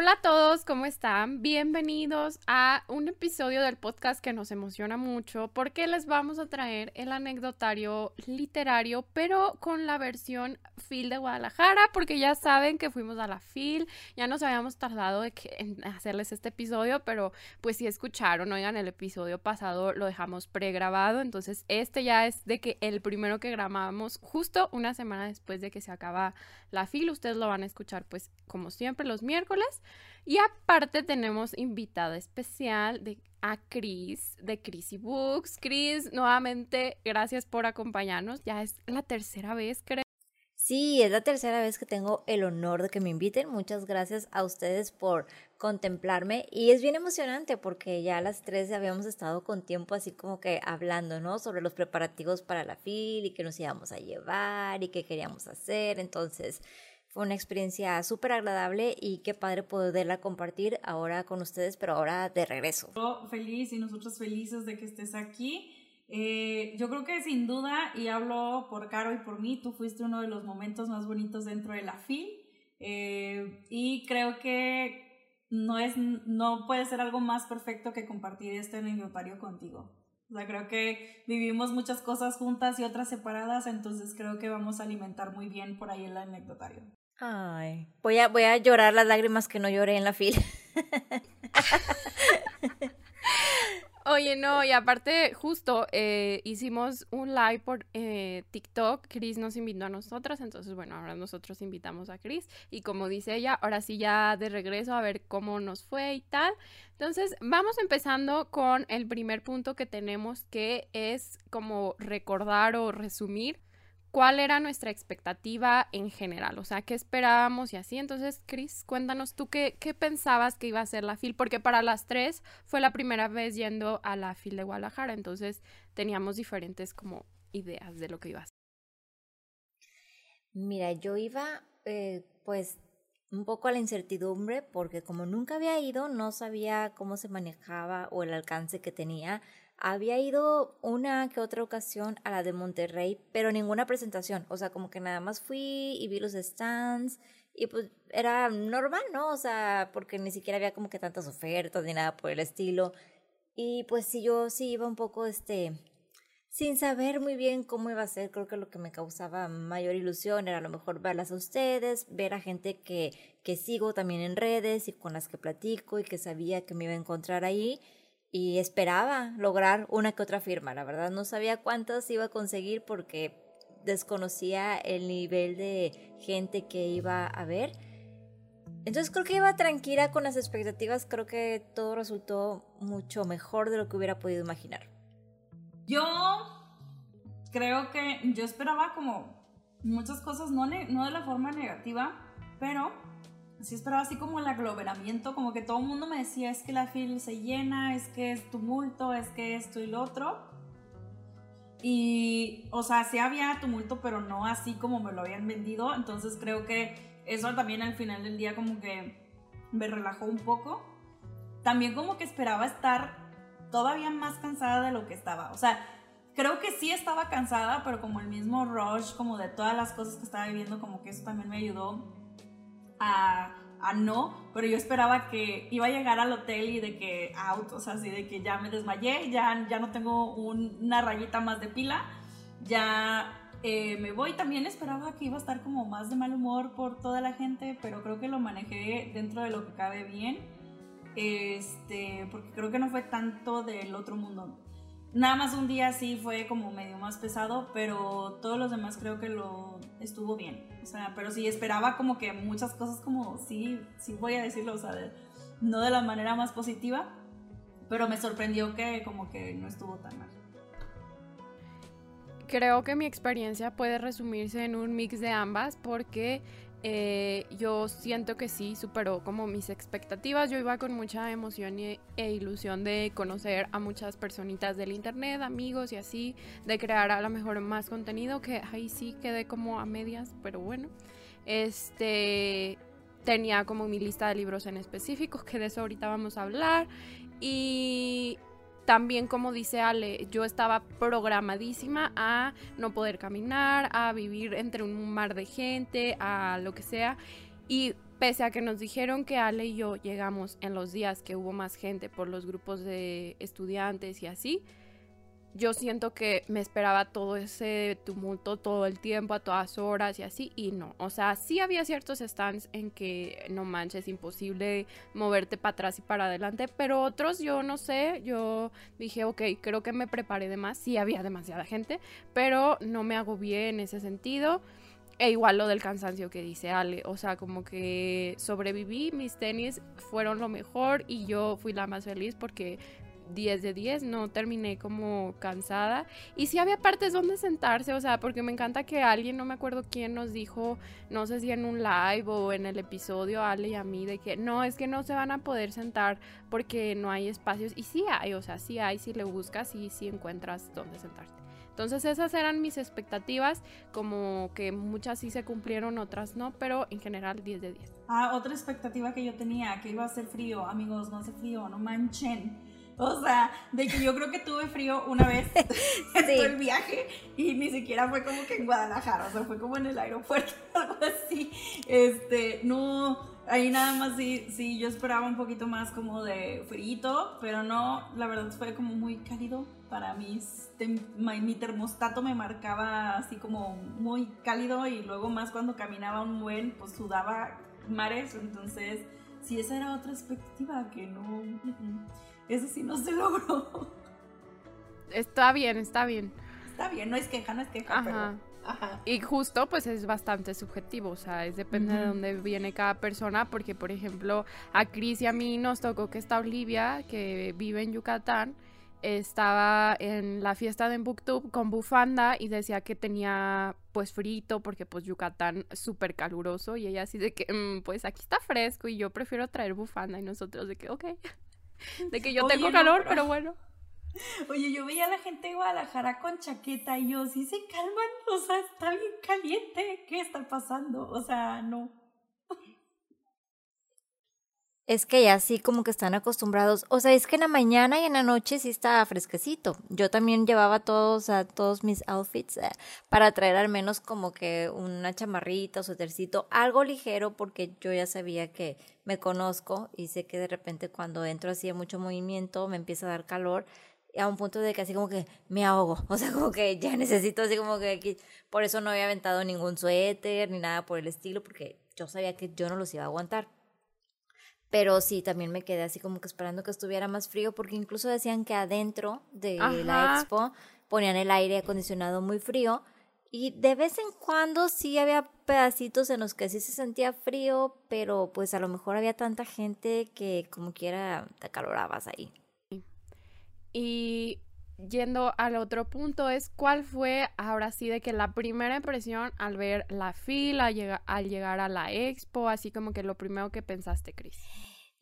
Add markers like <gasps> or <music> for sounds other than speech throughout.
Hola a todos, ¿cómo están? Bienvenidos a un episodio del podcast que nos emociona mucho porque les vamos a traer el anecdotario literario, pero con la versión FIL de Guadalajara, porque ya saben que fuimos a la FIL, ya nos habíamos tardado en hacerles este episodio, pero pues si escucharon, oigan, el episodio pasado lo dejamos pregrabado, entonces este ya es de que el primero que grabamos justo una semana después de que se acaba la FIL, ustedes lo van a escuchar pues como siempre los miércoles. Y aparte tenemos invitada especial de, a Chris de Chrissy Books. Chris, nuevamente, gracias por acompañarnos. Ya es la tercera vez, creo. Sí, es la tercera vez que tengo el honor de que me inviten. Muchas gracias a ustedes por contemplarme y es bien emocionante porque ya a las tres habíamos estado con tiempo así como que hablando, ¿no? Sobre los preparativos para la FIL y que nos íbamos a llevar y qué queríamos hacer. Entonces, fue una experiencia súper agradable y qué padre poderla compartir ahora con ustedes, pero ahora de regreso. Yo feliz y nosotros felices de que estés aquí. Eh, yo creo que sin duda, y hablo por Caro y por mí, tú fuiste uno de los momentos más bonitos dentro de la FIL. Eh, y creo que no, es, no puede ser algo más perfecto que compartir este anecdotario contigo. O sea, creo que vivimos muchas cosas juntas y otras separadas, entonces creo que vamos a alimentar muy bien por ahí el anecdotario. Ay, voy a, voy a llorar las lágrimas que no lloré en la fila. <laughs> Oye, no, y aparte, justo eh, hicimos un live por eh, TikTok. Chris nos invitó a nosotras, entonces, bueno, ahora nosotros invitamos a Chris. Y como dice ella, ahora sí ya de regreso a ver cómo nos fue y tal. Entonces, vamos empezando con el primer punto que tenemos, que es como recordar o resumir cuál era nuestra expectativa en general, o sea, qué esperábamos y así. Entonces, Chris, cuéntanos tú qué, pensabas que iba a ser la FIL, porque para las tres fue la primera vez yendo a la FIL de Guadalajara, entonces teníamos diferentes como ideas de lo que iba a ser. Mira, yo iba eh, pues un poco a la incertidumbre porque como nunca había ido, no sabía cómo se manejaba o el alcance que tenía había ido una que otra ocasión a la de Monterrey, pero ninguna presentación. O sea, como que nada más fui y vi los stands y pues era normal, ¿no? O sea, porque ni siquiera había como que tantas ofertas ni nada por el estilo. Y pues sí, yo sí iba un poco, este, sin saber muy bien cómo iba a ser, creo que lo que me causaba mayor ilusión era a lo mejor verlas a ustedes, ver a gente que, que sigo también en redes y con las que platico y que sabía que me iba a encontrar ahí y esperaba lograr una que otra firma. La verdad no sabía cuántas iba a conseguir porque desconocía el nivel de gente que iba a ver. Entonces creo que iba tranquila con las expectativas, creo que todo resultó mucho mejor de lo que hubiera podido imaginar. Yo creo que yo esperaba como muchas cosas, no, no de la forma negativa, pero sí esperaba así como el aglomeramiento, como que todo el mundo me decía, es que la fila se llena, es que es tumulto, es que esto y lo otro. Y, o sea, sí había tumulto, pero no así como me lo habían vendido. Entonces creo que eso también al final del día como que me relajó un poco. También como que esperaba estar todavía más cansada de lo que estaba. O sea, creo que sí estaba cansada, pero como el mismo rush, como de todas las cosas que estaba viviendo, como que eso también me ayudó a, no, pero yo esperaba que iba a llegar al hotel y de que out, o sea, así de que ya me desmayé, ya, ya no tengo una rayita más de pila, ya eh, me voy. También esperaba que iba a estar como más de mal humor por toda la gente, pero creo que lo manejé dentro de lo que cabe bien. Este, porque creo que no fue tanto del otro mundo. Nada más un día sí fue como medio más pesado, pero todos los demás creo que lo estuvo bien. O sea, pero sí esperaba como que muchas cosas como, sí, sí voy a decirlo, o sea, no de la manera más positiva, pero me sorprendió que como que no estuvo tan mal. Creo que mi experiencia puede resumirse en un mix de ambas porque eh, yo siento que sí superó como mis expectativas. Yo iba con mucha emoción e ilusión de conocer a muchas personitas del internet, amigos y así, de crear a lo mejor más contenido, que ahí sí quedé como a medias, pero bueno. Este. tenía como mi lista de libros en específico, que de eso ahorita vamos a hablar. Y también, como dice Ale, yo estaba programadísima a no poder caminar, a vivir entre un mar de gente, a lo que sea. Y pese a que nos dijeron que Ale y yo llegamos en los días que hubo más gente por los grupos de estudiantes y así, yo siento que me esperaba todo ese tumulto todo el tiempo, a todas horas y así, y no. O sea, sí había ciertos stands en que no manches, es imposible moverte para atrás y para adelante, pero otros yo no sé, yo dije, ok, creo que me preparé de más, sí había demasiada gente, pero no me agobié en ese sentido. E igual lo del cansancio que dice Ale, o sea, como que sobreviví, mis tenis fueron lo mejor y yo fui la más feliz porque 10 de 10, no terminé como cansada. Y sí había partes donde sentarse, o sea, porque me encanta que alguien, no me acuerdo quién nos dijo, no sé si en un live o en el episodio, Ale y a mí, de que no, es que no se van a poder sentar porque no hay espacios. Y sí hay, o sea, sí hay, si le buscas y sí encuentras dónde sentarte. Entonces esas eran mis expectativas, como que muchas sí se cumplieron, otras no, pero en general 10 de 10. Ah, otra expectativa que yo tenía, que iba a ser frío, amigos, no hace frío, no manchen o sea, de que yo creo que tuve frío una vez <laughs> en todo el viaje y ni siquiera fue como que en Guadalajara, o sea, fue como en el aeropuerto, <laughs> algo así. Este, no, ahí nada más sí, sí, yo esperaba un poquito más como de frío, pero no, la verdad fue como muy cálido para mí. Mi termostato me marcaba así como muy cálido y luego más cuando caminaba un buen, pues sudaba mares, entonces sí, esa era otra expectativa que no... Mm, mm. Eso sí no se logró. Está bien, está bien. Está bien, no es queja, no es queja, Ajá. Ajá. Y justo pues es bastante subjetivo, o sea, es depende de dónde viene cada persona, porque por ejemplo a Cris y a mí nos tocó que está Olivia, que vive en Yucatán, estaba en la fiesta de Booktube con bufanda y decía que tenía pues frito porque pues Yucatán súper caluroso y ella así de que mm, pues aquí está fresco y yo prefiero traer bufanda y nosotros de que ok. <laughs> De que yo tengo calor, pero... bueno. Oye, yo veía a la gente de Guadalajara con chaqueta y yo, sí se calman, o sea, está bien caliente, ¿qué está pasando? O sea, no. Es que ya sí como que están acostumbrados. O sea, es que en la mañana y en la noche sí está fresquecito. Yo también llevaba todos, a todos mis outfits eh, para traer al menos como que una chamarrita o suétercito, algo ligero porque yo ya sabía que me conozco y sé que de repente cuando entro así de mucho movimiento me empieza a dar calor a un punto de que así como que me ahogo, <laughs> o sea, como que ya necesito así como que aquí, por eso no había aventado ningún suéter ni nada por el estilo porque yo sabía que yo no los iba a aguantar. Pero sí, también me quedé así como que esperando que estuviera más frío, porque incluso decían que adentro de la expo ponían el aire acondicionado muy frío. Y de vez en cuando sí había pedacitos en los que sí se sentía frío, pero pues a lo mejor había tanta gente que como quiera te acalorabas ahí. Y yendo al otro punto es cuál fue ahora sí de que la primera impresión al ver la fila, al llegar a la expo, así como que lo primero que pensaste, Cris.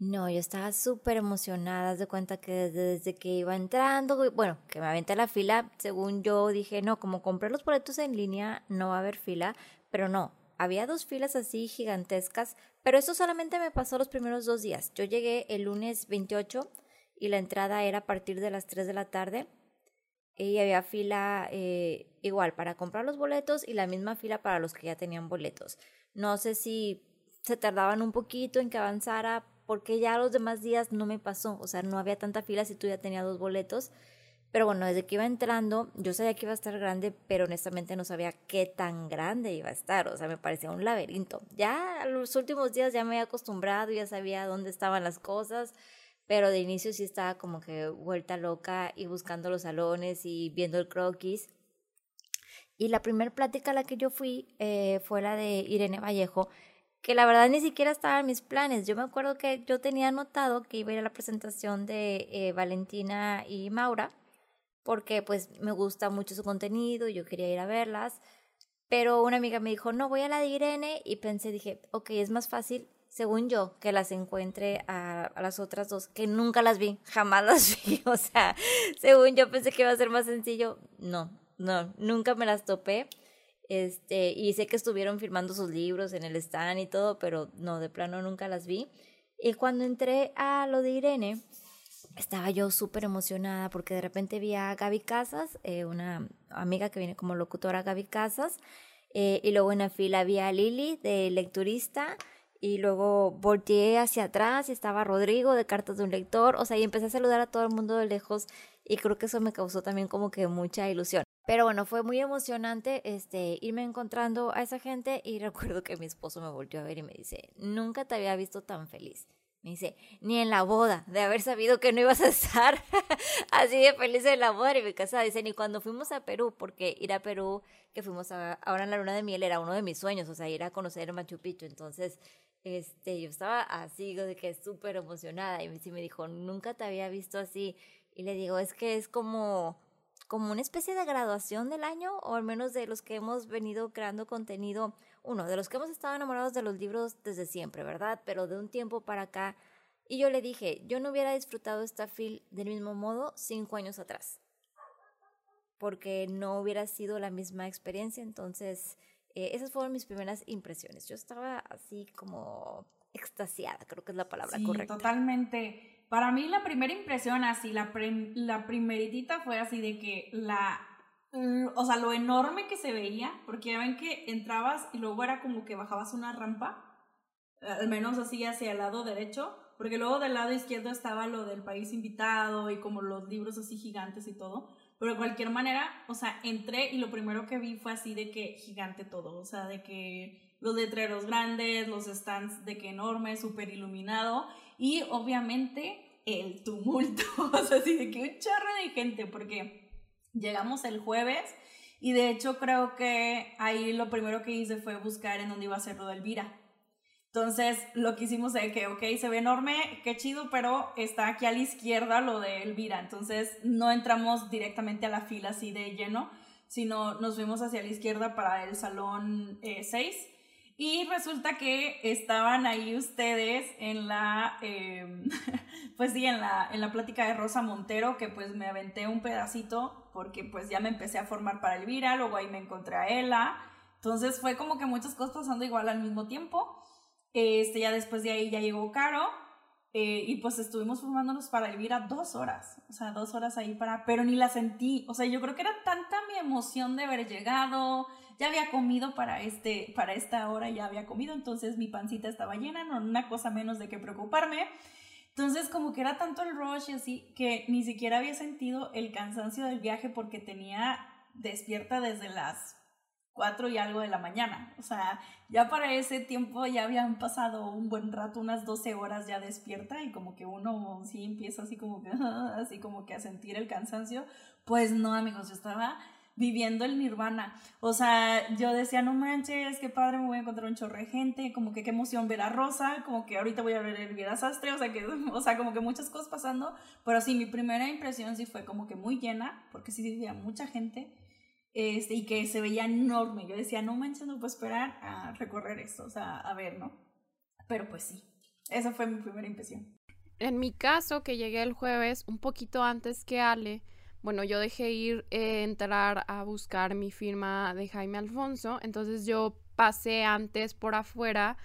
No, yo estaba súper emocionada, de cuenta que desde, que iba entrando, bueno, que me aventé la fila, según yo dije, no, como compré los boletos en línea, no va a haber fila, pero no, había dos filas así gigantescas, pero eso solamente me pasó los primeros dos días. Yo llegué el lunes 28 y la entrada era a partir de las 3 de la tarde y había fila eh, igual para comprar los boletos y la misma fila para los que ya tenían boletos. No sé si se tardaban un poquito en que avanzara porque ya los demás días no me pasó, o sea, no había tanta fila si tú ya tenías dos boletos. Pero bueno, desde que iba entrando, yo sabía que iba a estar grande, pero honestamente no sabía qué tan grande iba a estar. O sea, me parecía un laberinto. Ya los últimos días ya me había acostumbrado, ya sabía dónde estaban las cosas pero de inicio sí estaba como que vuelta loca y buscando los salones y viendo el croquis. Y la primera plática a la que yo fui eh, fue la de Irene Vallejo, que la verdad ni siquiera estaba en mis planes. Yo me acuerdo que yo tenía anotado que iba a ir a la presentación de eh, Valentina y Maura, porque pues me gusta mucho su contenido yo quería ir a verlas. Pero una amiga me dijo, no, voy a la de Irene y pensé, dije, ok, es más fácil según yo, que las encuentre a, las otras dos, que nunca las vi, jamás las <laughs> vi. O sea, según yo pensé que iba a ser más sencillo, no, no, nunca me las topé. Este, y sé que estuvieron firmando sus libros en el stand y todo, pero no, de plano nunca las vi. Y cuando entré a lo de Irene, estaba yo súper emocionada porque de repente vi a Gaby Casas, eh, una amiga que viene como locutora Gaby Casas, eh, y luego en la fila vi a Lili de lecturista, y luego volteé hacia atrás y estaba Rodrigo de Cartas de un Lector, o sea, y empecé a saludar a todo el mundo de lejos y creo que eso me causó también como que mucha ilusión. Pero bueno, fue muy emocionante este, irme encontrando a esa gente y <laughs> recuerdo que mi esposo me volvió a ver y me dice, nunca te había visto tan feliz. Me dice, ni en la boda, de haber sabido que no ibas a estar <laughs> así de feliz en la boda y mi casa. Dice, ni cuando fuimos a Perú, porque ir a Perú, que fuimos ahora en la luna de miel, era uno de mis sueños, o sea, ir a conocer Machu Picchu. Entonces, este, yo estaba así, de que súper emocionada. Y me dijo, nunca te había visto así. Y le digo, es que es como, como una especie de graduación del año, o al menos de los que hemos venido creando contenido, uno, de los que hemos estado enamorados de los libros desde siempre, ¿verdad? Pero de un tiempo para acá. Y yo le dije, yo no hubiera disfrutado esta fil del mismo modo cinco años atrás, porque no hubiera sido la misma experiencia. Entonces, eh, esas fueron mis primeras impresiones. Yo estaba así como extasiada, creo que es la palabra sí, correcta. Totalmente. Para mí la primera impresión así, la, la primeritita fue así de que la, o sea, lo enorme que se veía, porque ya ven que entrabas y luego era como que bajabas una rampa, al menos así hacia el lado derecho, porque luego del lado izquierdo estaba lo del país invitado y como los libros así gigantes y todo. Pero de cualquier manera, o sea, entré y lo primero que vi fue así de que gigante todo, o sea, de que los letreros grandes, los stands de que enorme, súper iluminado y obviamente el tumulto, <laughs> o sea, así de que un chorro de gente, porque llegamos el jueves y de hecho creo que ahí lo primero que hice fue buscar en dónde iba a ser lo de Elvira. Entonces, lo que hicimos es que, ok, se ve enorme, qué chido, pero está aquí a la izquierda lo de Elvira. Entonces, no entramos directamente a la fila así de lleno, sino nos fuimos hacia la izquierda para el salón 6. Eh, y resulta que estaban ahí ustedes en la, em, <laughs> pues sí, en la, en la plática de Rosa Montero, que pues me aventé un pedacito porque pues ya me empecé a formar para Elvira, luego ahí me encontré a Ella. Entonces fue como que muchas cosas pasando igual al mismo tiempo. Este, ya después de ahí ya llegó Caro. Eh, y pues estuvimos formándonos para Elvira dos horas, o sea, dos horas ahí para, pero ni la sentí, o sea, yo creo que era tanta mi emoción de haber llegado, ya había comido para, este, para esta hora, ya había comido, entonces mi pancita estaba llena, no una cosa menos de que preocuparme, entonces como que era tanto el rush y así, que ni siquiera había sentido el cansancio del viaje porque tenía despierta desde las 4 y algo de la mañana. O sea, ya para ese tiempo ya habían pasado un buen rato, unas 12 horas ya despierta y como que uno sí empieza así como que, <laughs> así como que a sentir el cansancio. Pues no, amigos, yo estaba viviendo el nirvana. O sea, yo decía, no manches, qué padre, me voy a encontrar un chorre de gente, como que qué emoción ver a Rosa, como que ahorita voy a ver el Vida Sastre, o sea, que, <laughs> o sea, como que muchas cosas pasando, pero sí, mi primera impresión sí fue como que muy llena, porque sí había mucha gente, este, y que se veía enorme. Yo decía, no manches, no puedo esperar a recorrer esto, o sea, a ver, ¿no? Pero pues sí, esa fue mi primera impresión. En mi caso, que llegué el jueves un poquito antes que Ale, bueno, yo dejé ir eh, entrar a buscar mi firma de Jaime Alfonso, entonces yo pasé antes por afuera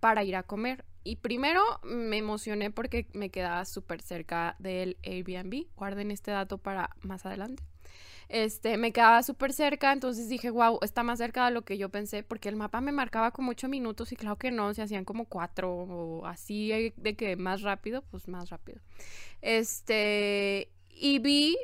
para ir a comer. Y primero me emocioné porque me quedaba súper cerca del Airbnb. Guarden este dato para más adelante. Este, me quedaba súper cerca, entonces dije, wow, está más cerca de lo que yo pensé, porque el mapa me marcaba como ocho minutos y claro que no, se hacían como cuatro o así eh, de que más rápido, pues más rápido. Este, y vi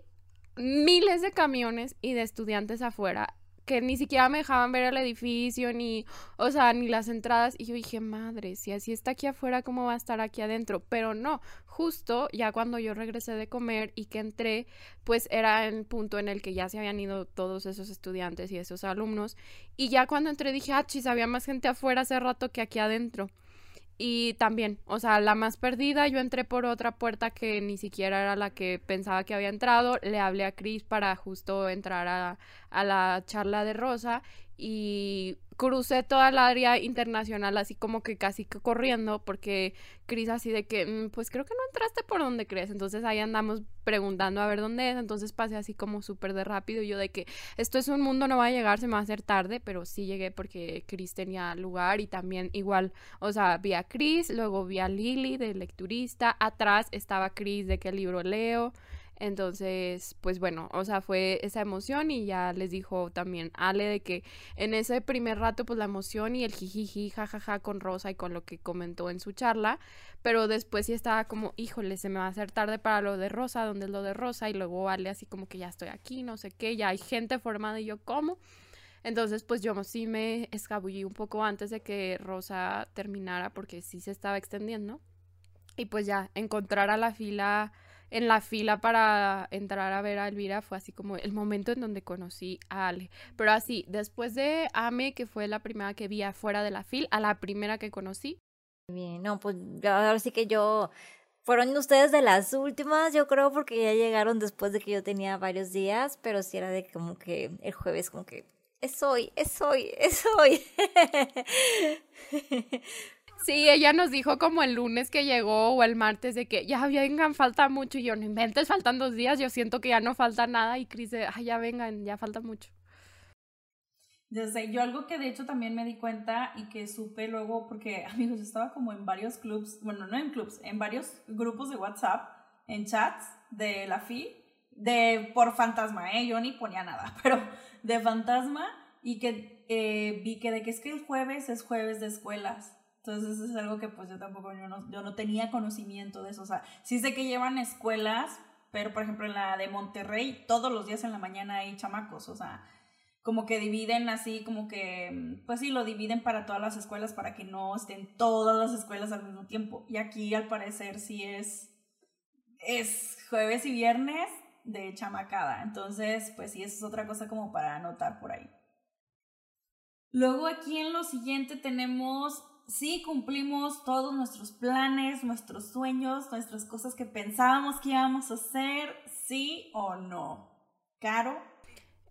miles de camiones y de estudiantes afuera que ni siquiera me dejaban ver el edificio, ni, o sea, ni las entradas. Y yo dije, madre, si así está aquí afuera, ¿cómo va a estar aquí adentro? Pero no, justo ya cuando yo regresé de comer y que entré, pues era el punto en el que ya se habían ido todos esos estudiantes y esos alumnos. Y ya cuando entré dije, ah, chis, había más gente afuera hace rato que aquí adentro. Y también, o sea, la más perdida, yo entré por otra puerta que ni siquiera era la que pensaba que había entrado. Le hablé a Chris para justo entrar a, a la charla de Rosa y crucé toda el área internacional así como que casi que corriendo porque Cris así de que mm, pues creo que no entraste por donde crees entonces ahí andamos preguntando a ver dónde es entonces pasé así como súper de rápido yo de que esto es un mundo no va a llegar se me va a hacer tarde pero sí llegué porque Cris tenía lugar y también igual o sea vi a Cris luego vi a Lily de lecturista atrás estaba Cris de qué libro leo entonces, pues bueno, o sea, fue esa emoción y ya les dijo también Ale de que en ese primer rato, pues la emoción y el jijiji, jajaja con Rosa y con lo que comentó en su charla, pero después sí estaba como, híjole, se me va a hacer tarde para lo de Rosa, donde es lo de Rosa? Y luego Ale así como que ya estoy aquí, no sé qué, ya hay gente formada y yo, ¿cómo? Entonces, pues yo sí me escabullí un poco antes de que Rosa terminara porque sí se estaba extendiendo. Y pues ya, encontrar a la fila en la fila para entrar a ver a Elvira fue así como el momento en donde conocí a Ale. Pero así, después de Ame, que fue la primera que vi afuera de la fila, a la primera que conocí. Bien, no, pues ahora sí que yo fueron ustedes de las últimas, yo creo, porque ya llegaron después de que yo tenía varios días, pero sí era de como que el jueves como que es hoy, es hoy, es hoy. <laughs> Sí, ella nos dijo como el lunes que llegó o el martes de que ya vengan, falta mucho. Y yo, no inventes, faltan dos días, yo siento que ya no falta nada. Y Cris de, ay, ya vengan, ya falta mucho. Ya sé, yo algo que de hecho también me di cuenta y que supe luego, porque amigos, estaba como en varios clubs, bueno, no en clubs, en varios grupos de WhatsApp, en chats de la FI, de por fantasma, ¿eh? Yo ni ponía nada, <laughs> pero de fantasma y que eh, vi que de que es que el jueves es jueves de escuelas. Entonces es algo que pues yo tampoco, yo no, yo no tenía conocimiento de eso. O sea, sí sé que llevan escuelas, pero por ejemplo en la de Monterrey, todos los días en la mañana hay chamacos, o sea, como que dividen así, como que, pues sí, lo dividen para todas las escuelas para que no estén todas las escuelas al mismo tiempo. Y aquí al parecer sí es, es jueves y viernes de chamacada. Entonces, pues sí, eso es otra cosa como para anotar por ahí. Luego aquí en lo siguiente tenemos sí cumplimos todos nuestros planes, nuestros sueños, nuestras cosas que pensábamos que íbamos a hacer, sí o no. Caro.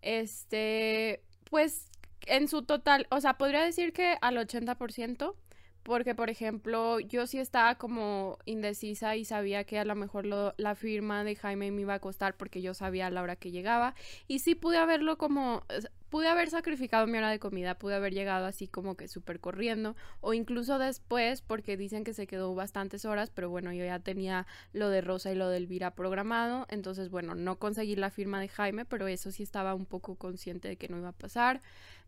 Este, pues en su total, o sea, podría decir que al 80%, porque por ejemplo, yo sí estaba como indecisa y sabía que a lo mejor la firma de Jaime me iba a costar porque yo sabía a la hora que llegaba y sí pude haberlo como pude haber sacrificado mi hora de comida, pude haber llegado así como que súper corriendo, o incluso después, porque dicen que se quedó bastantes horas, pero bueno, yo ya tenía lo de Rosa y lo de Elvira programado, entonces bueno, no conseguí la firma de Jaime, pero eso sí estaba un poco consciente de que no iba a pasar.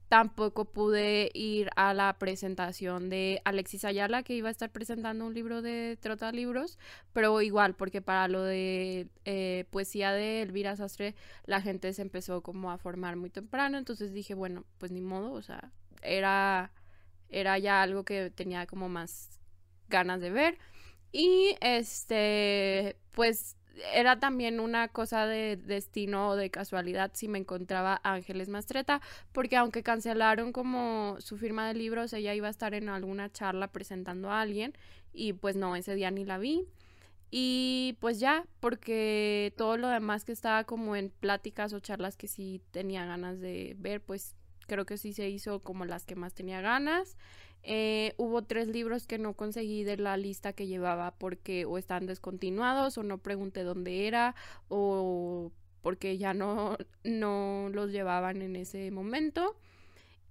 Tampoco pude ir a la presentación de Alexis Ayala, que iba a estar presentando un libro de Trota Libros, pero igual, porque para lo de eh, poesía de Elvira Sastre, la gente se empezó como a formar muy temprano, entonces dije, bueno, pues ni modo, o sea, era, era ya algo que tenía como más ganas de ver. Y este, pues era también una cosa de destino o de casualidad si me encontraba Ángeles Mastreta, porque aunque cancelaron como su firma de libros, ella iba a estar en alguna charla presentando a alguien y pues no, ese día ni la vi. Y pues ya, porque todo lo demás que estaba como en pláticas o charlas que sí tenía ganas de ver, pues creo que sí se hizo como las que más tenía ganas. Eh, hubo tres libros que no conseguí de la lista que llevaba porque o están descontinuados o no pregunté dónde era o porque ya no, no los llevaban en ese momento.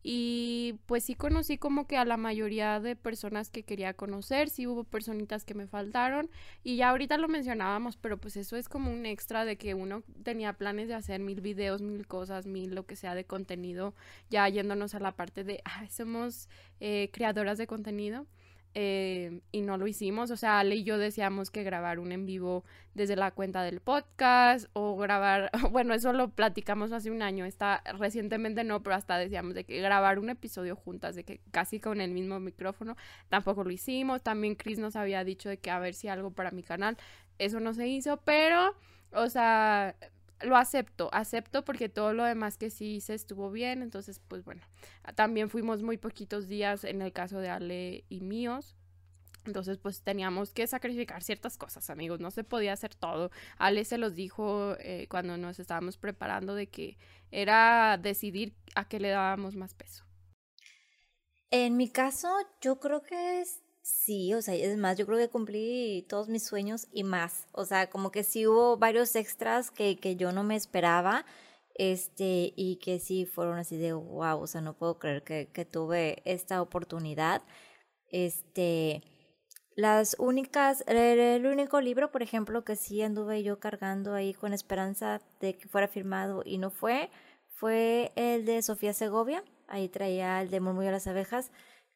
Y pues sí conocí como que a la mayoría de personas que quería conocer, sí hubo personitas que me faltaron y ya ahorita lo mencionábamos, pero pues eso es como un extra de que uno tenía planes de hacer mil videos, mil cosas, mil lo que sea de contenido, ya yéndonos a la parte de, ah, somos eh, creadoras de contenido. Eh, y no lo hicimos. O sea, Ale y yo decíamos que grabar un en vivo desde la cuenta del podcast o grabar, <laughs> bueno, eso lo platicamos hace un año, está recientemente no, pero hasta decíamos de que grabar un episodio juntas, de que casi con el mismo micrófono, tampoco lo hicimos. También Chris nos había dicho de que a ver si algo para mi canal, eso no se hizo, pero, o sea, lo acepto, acepto porque todo lo demás que sí hice estuvo bien, entonces pues bueno, también fuimos muy poquitos días en el caso de Ale y míos. Entonces, pues teníamos que sacrificar ciertas cosas, amigos. No se podía hacer todo. Ale se los dijo eh, cuando nos estábamos preparando de que era decidir a qué le dábamos más peso. En mi caso, yo creo que sí, o sea, es más, yo creo que cumplí todos mis sueños y más. O sea, como que sí hubo varios extras que, que yo no me esperaba, este, y que sí fueron así de wow, o sea, no puedo creer que, que tuve esta oportunidad. Este, las únicas, el, único libro, por ejemplo, que sí anduve yo cargando ahí con esperanza de que fuera firmado y no fue, fue el de Sofía Segovia. Ahí traía el de Murmullo de las Abejas.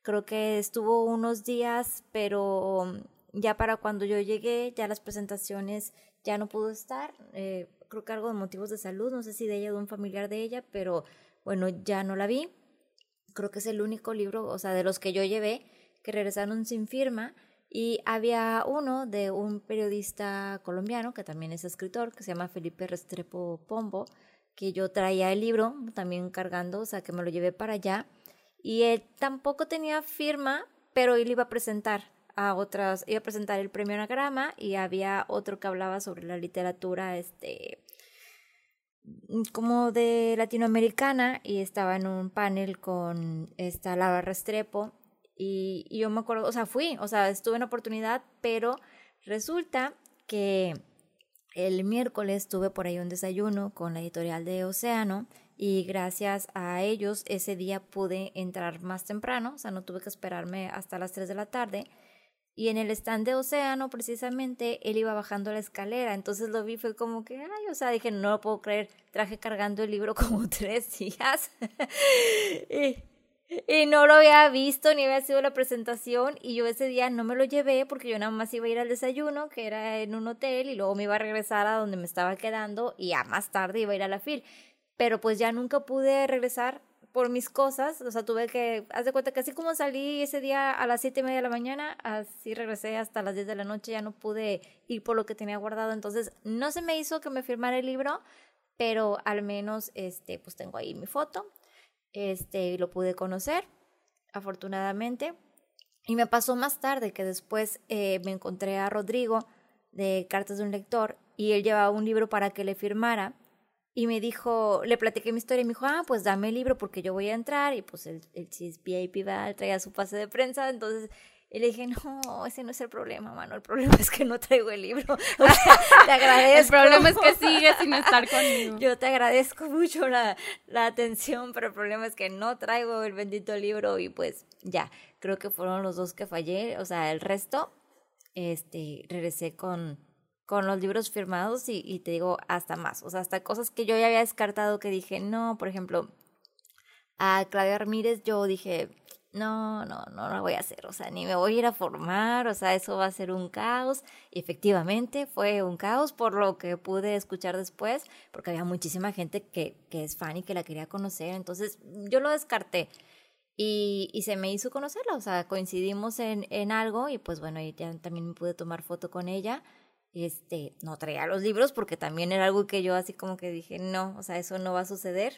Creo que estuvo unos días, pero ya para cuando yo llegué, ya las presentaciones ya no pudo estar. Eh, creo que algo de motivos de salud, no sé si de ella o de un familiar de ella, pero bueno, ya no la vi. Creo que es el único libro, o sea, de los que yo llevé, que regresaron sin firma y había uno de un periodista colombiano, que también es escritor, que se llama Felipe Restrepo Pombo, que yo traía el libro también cargando, o sea, que me lo llevé para allá. Y él tampoco tenía firma, pero él iba a presentar a otras, iba a presentar el premio Anagrama y había otro que hablaba sobre la literatura, este, como de latinoamericana y estaba en un panel con esta Laura Restrepo y, yo me acuerdo, o sea, fui, o sea, estuve en oportunidad, pero resulta que el miércoles tuve por ahí un desayuno con la editorial de Océano y gracias a ellos ese día pude entrar más temprano, o sea, no tuve que esperarme hasta las 3 de la tarde. Y en el stand de Océano, precisamente, él iba bajando la escalera. Entonces lo vi, fue como que, ay, o sea, dije, no lo puedo creer. Traje cargando el libro <laughs> como tres días. <laughs> y, no lo había visto ni había sido la presentación y yo ese día no me lo llevé porque yo nada más iba a ir al desayuno que era en un hotel y luego me iba a regresar a donde me estaba quedando y a más tarde iba a ir a la fil. Pero pues ya nunca pude regresar por mis cosas, o sea, tuve que, haz de cuenta que así como salí ese día a las siete y media de la mañana, así regresé hasta las 10 de la noche, ya no pude ir por lo que tenía guardado, entonces no se me hizo que me firmara el libro, pero al menos, este, pues tengo ahí mi foto, este, lo pude conocer, afortunadamente. Y me pasó más tarde que después eh, me encontré a Rodrigo de Cartas de un Lector y él llevaba un libro para que le firmara y me dijo, le platiqué mi historia y me dijo, ah, pues dame el libro porque yo voy a entrar y pues el, el VIP va, traía su pase de prensa, entonces y le dije, no, ese no es el problema, mano. El problema <laughs> es que no traigo el libro. te <laughs> agradezco. El problema es que sigue sin estar conmigo. Yo te agradezco mucho la, la atención, pero el problema es que no traigo el bendito libro y pues ya, creo que fueron los dos que fallé. O sea, el resto, este, regresé con, con los libros firmados y, y te digo, hasta más. O sea, hasta cosas que yo ya había descartado que dije, no, por ejemplo, a Claudia Ramírez yo dije, no, no, no lo voy a hacer, o sea, ni me voy a ir a formar, o sea, eso va a ser un caos. Y efectivamente fue un caos por lo que pude escuchar después, porque había muchísima gente que, que es fan y que la quería conocer, entonces yo lo descarté. Y, se me hizo conocerla, o sea, coincidimos en, en algo y pues bueno, ya también me pude tomar foto con ella. Este, no traía los libros porque también era algo que yo así como que dije, no, o sea, eso no va a suceder.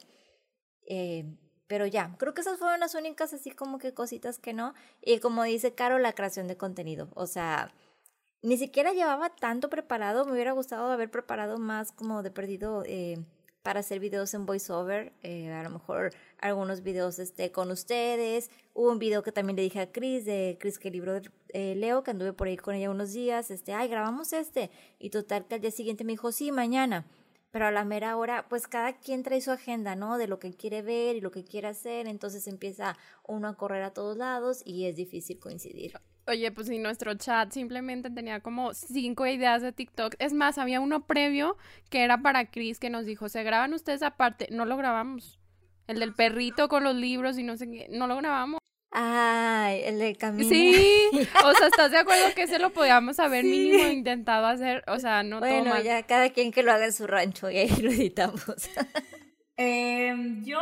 Eh, pero ya, creo que esas fueron las únicas así como que cositas que no. Y como dice Caro, la creación de contenido. O sea, ni siquiera llevaba tanto preparado. Me hubiera gustado haber preparado más como de perdido eh, para hacer videos en voiceover. Eh, a lo mejor algunos videos este, con ustedes. Hubo un video que también le dije a Chris, de Chris que libro de eh, Leo, que anduve por ahí con ella unos días. Este, ay, grabamos este. Y total que al día siguiente me dijo, sí, mañana pero a la mera hora, pues cada quien trae su agenda, ¿no? De lo que quiere ver y lo que quiere hacer, entonces empieza uno a correr a todos lados y es difícil coincidir. Oye, pues si nuestro chat simplemente tenía como cinco ideas de TikTok. Es más, había uno previo que era para Chris que nos dijo, ¿se graban ustedes aparte? No lo grabamos. El del perrito con los libros y no sé qué, no lo grabamos. Ay, el de camino. Sí, o sea, ¿estás de acuerdo que ese lo podíamos haber mínimo intentado hacer? O sea, no Bueno, ya cada quien que lo haga en su rancho y ahí lo editamos. Em, yo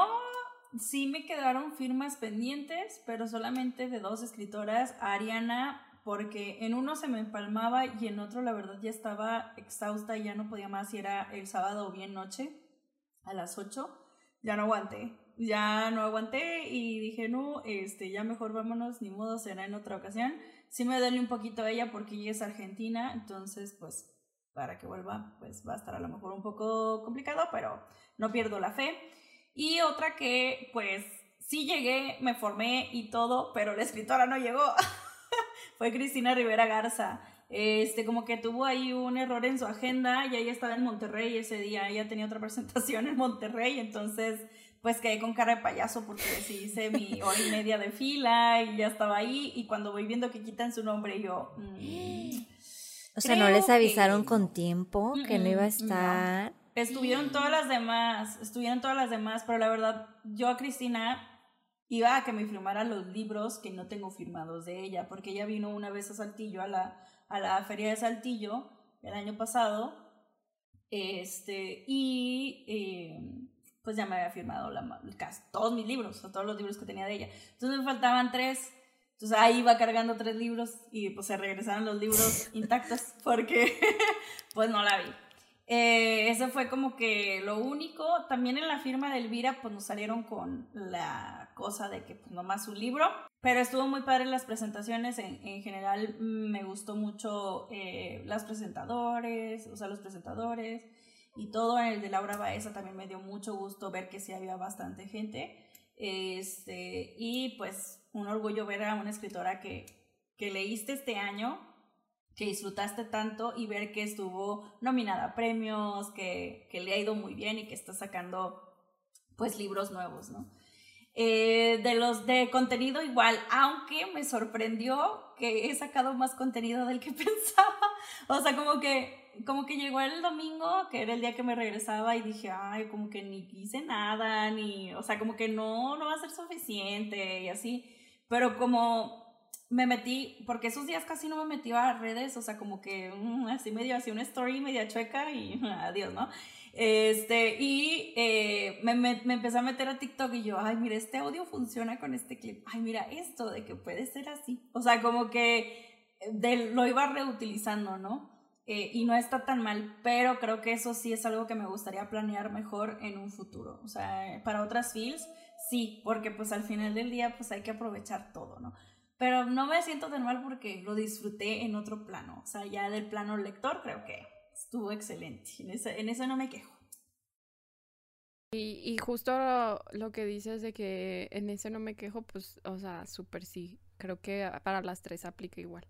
sí me quedaron firmas pendientes, pero solamente de dos escritoras, Ariana, porque en uno se me empalmaba y en otro la verdad ya estaba exhausta y ya no podía más y era el sábado o bien noche a las 8, ya no aguanté ya no aguanté y dije, no, este, ya mejor vámonos, ni modo, será en otra ocasión. Sí me duele un poquito ella porque ella es argentina, entonces pues para que vuelva pues va a estar a lo mejor un poco complicado, pero no pierdo la fe. Y otra que pues sí llegué, me formé y todo, pero la escritora no llegó. <laughs> Fue Cristina Rivera Garza. Este, como que tuvo ahí un error en su agenda, y ella estaba en Monterrey ese día, ella tenía otra presentación en Monterrey, entonces pues quedé con cara de payaso porque sí hice mi hora y media de fila y ya estaba ahí y cuando voy viendo que quitan su nombre yo... Mm, <gasps> o sea, ¿no les avisaron con tiempo que no iba a estar? Estuvieron todas las demás, estuvieron todas las demás, pero la verdad, yo a Cristina iba a que me firmara los libros que no tengo firmados de ella, porque ella vino una vez a Saltillo, a la, a la feria de Saltillo, el año pasado, este, y eh, pues ya me había firmado la, casi todos mis libros, o todos los libros que tenía de ella. Entonces me faltaban tres, entonces ahí iba cargando tres libros y pues se regresaron los libros intactos porque <laughs> pues no la vi. Eh, eso fue como que lo único. También en la firma de Elvira, pues nos salieron con la cosa de que pues nomás un libro. Pero estuvo muy padre las presentaciones. En, en general me gustó mucho eh, las presentadores, o sea, los presentadores y todo. En el de Laura Baeza también me dio mucho gusto ver que sí había bastante gente. Este, y pues un orgullo ver a una escritora que, que leíste este año que disfrutaste tanto y ver que estuvo nominada a premios, que, que le ha ido muy bien y que está sacando pues libros nuevos, ¿no? Eh, de los de contenido igual, aunque me sorprendió que he sacado más contenido del que <laughs> pensaba. O sea, como que, como que llegó el domingo, que era el día que me regresaba y dije, ay, como que ni hice nada, ni, o sea, como que no, no va a ser suficiente y así. Pero como me metí, porque esos días casi no me metí a redes, o sea, como que mm, así medio, así una story media chueca y <laughs> adiós, ¿no? Este, y eh, me, me, me, empecé a meter a TikTok y yo, ay, mira, este audio funciona con este clip. Ay, mira esto de que puede ser así. O sea, como que de, lo iba reutilizando, ¿no? Eh, y no está tan mal, pero creo que eso sí es algo que me gustaría planear mejor en un futuro. O sea, para otras fields, sí, porque pues al final del día pues hay que aprovechar todo, ¿no? Pero no me siento tan mal porque lo disfruté en otro plano. O sea, ya del plano lector creo que estuvo excelente. En eso, en eso no me quejo. Y, y justo lo, que dices de que en ese no me quejo, pues, o sea, súper sí. Creo que para las tres aplica igual.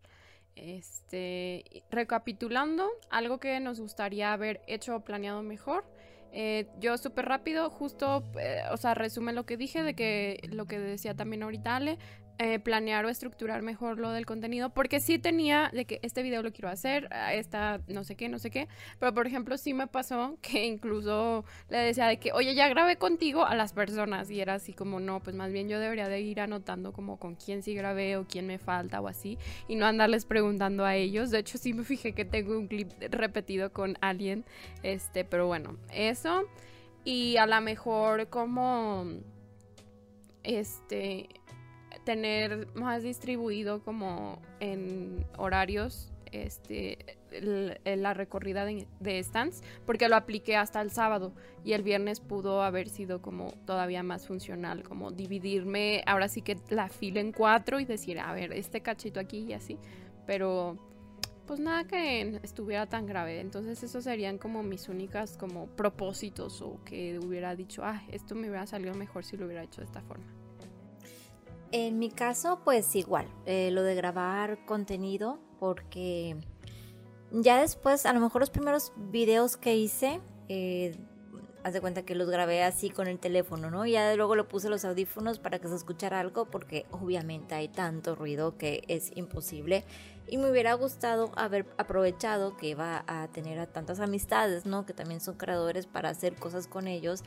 Este, recapitulando, algo que nos gustaría haber hecho o planeado mejor. Eh, yo súper rápido, justo, eh, o sea, resume lo que dije de que lo que decía también ahorita Ale, eh, planear o estructurar mejor lo del contenido, porque sí tenía de que este video lo quiero hacer, esta no sé qué, no sé qué, pero por ejemplo sí me pasó <laughs> que incluso le decía de que, oye, ya grabé contigo a las personas y era así como, no, pues más bien yo debería de ir anotando como con quién sí grabé o quién me falta o así, y no andarles preguntando a ellos, de hecho sí me fijé que tengo un clip repetido con alguien, este, pero bueno, eso, y a lo mejor como, este tener más distribuido como en horarios este, la recorrida de, de, stands, porque lo apliqué hasta el sábado y el viernes pudo haber sido como todavía más funcional, como dividirme, ahora sí que la fila en cuatro y decir, a ver, este cachito aquí y así, pero pues nada que estuviera tan grave, entonces esos serían como mis únicas como propósitos o que hubiera dicho, ah, esto me hubiera salido mejor si lo hubiera hecho de esta forma. En mi caso, pues igual, eh, lo de grabar contenido, porque ya después, a lo mejor los primeros videos que hice, eh, haz de cuenta que los grabé así con el teléfono, ¿no? Ya luego le puse los audífonos para que se escuchara algo, porque obviamente hay tanto ruido que es imposible. Y me hubiera gustado haber aprovechado que iba a tener tantas amistades, ¿no? Que también son creadores para hacer cosas con ellos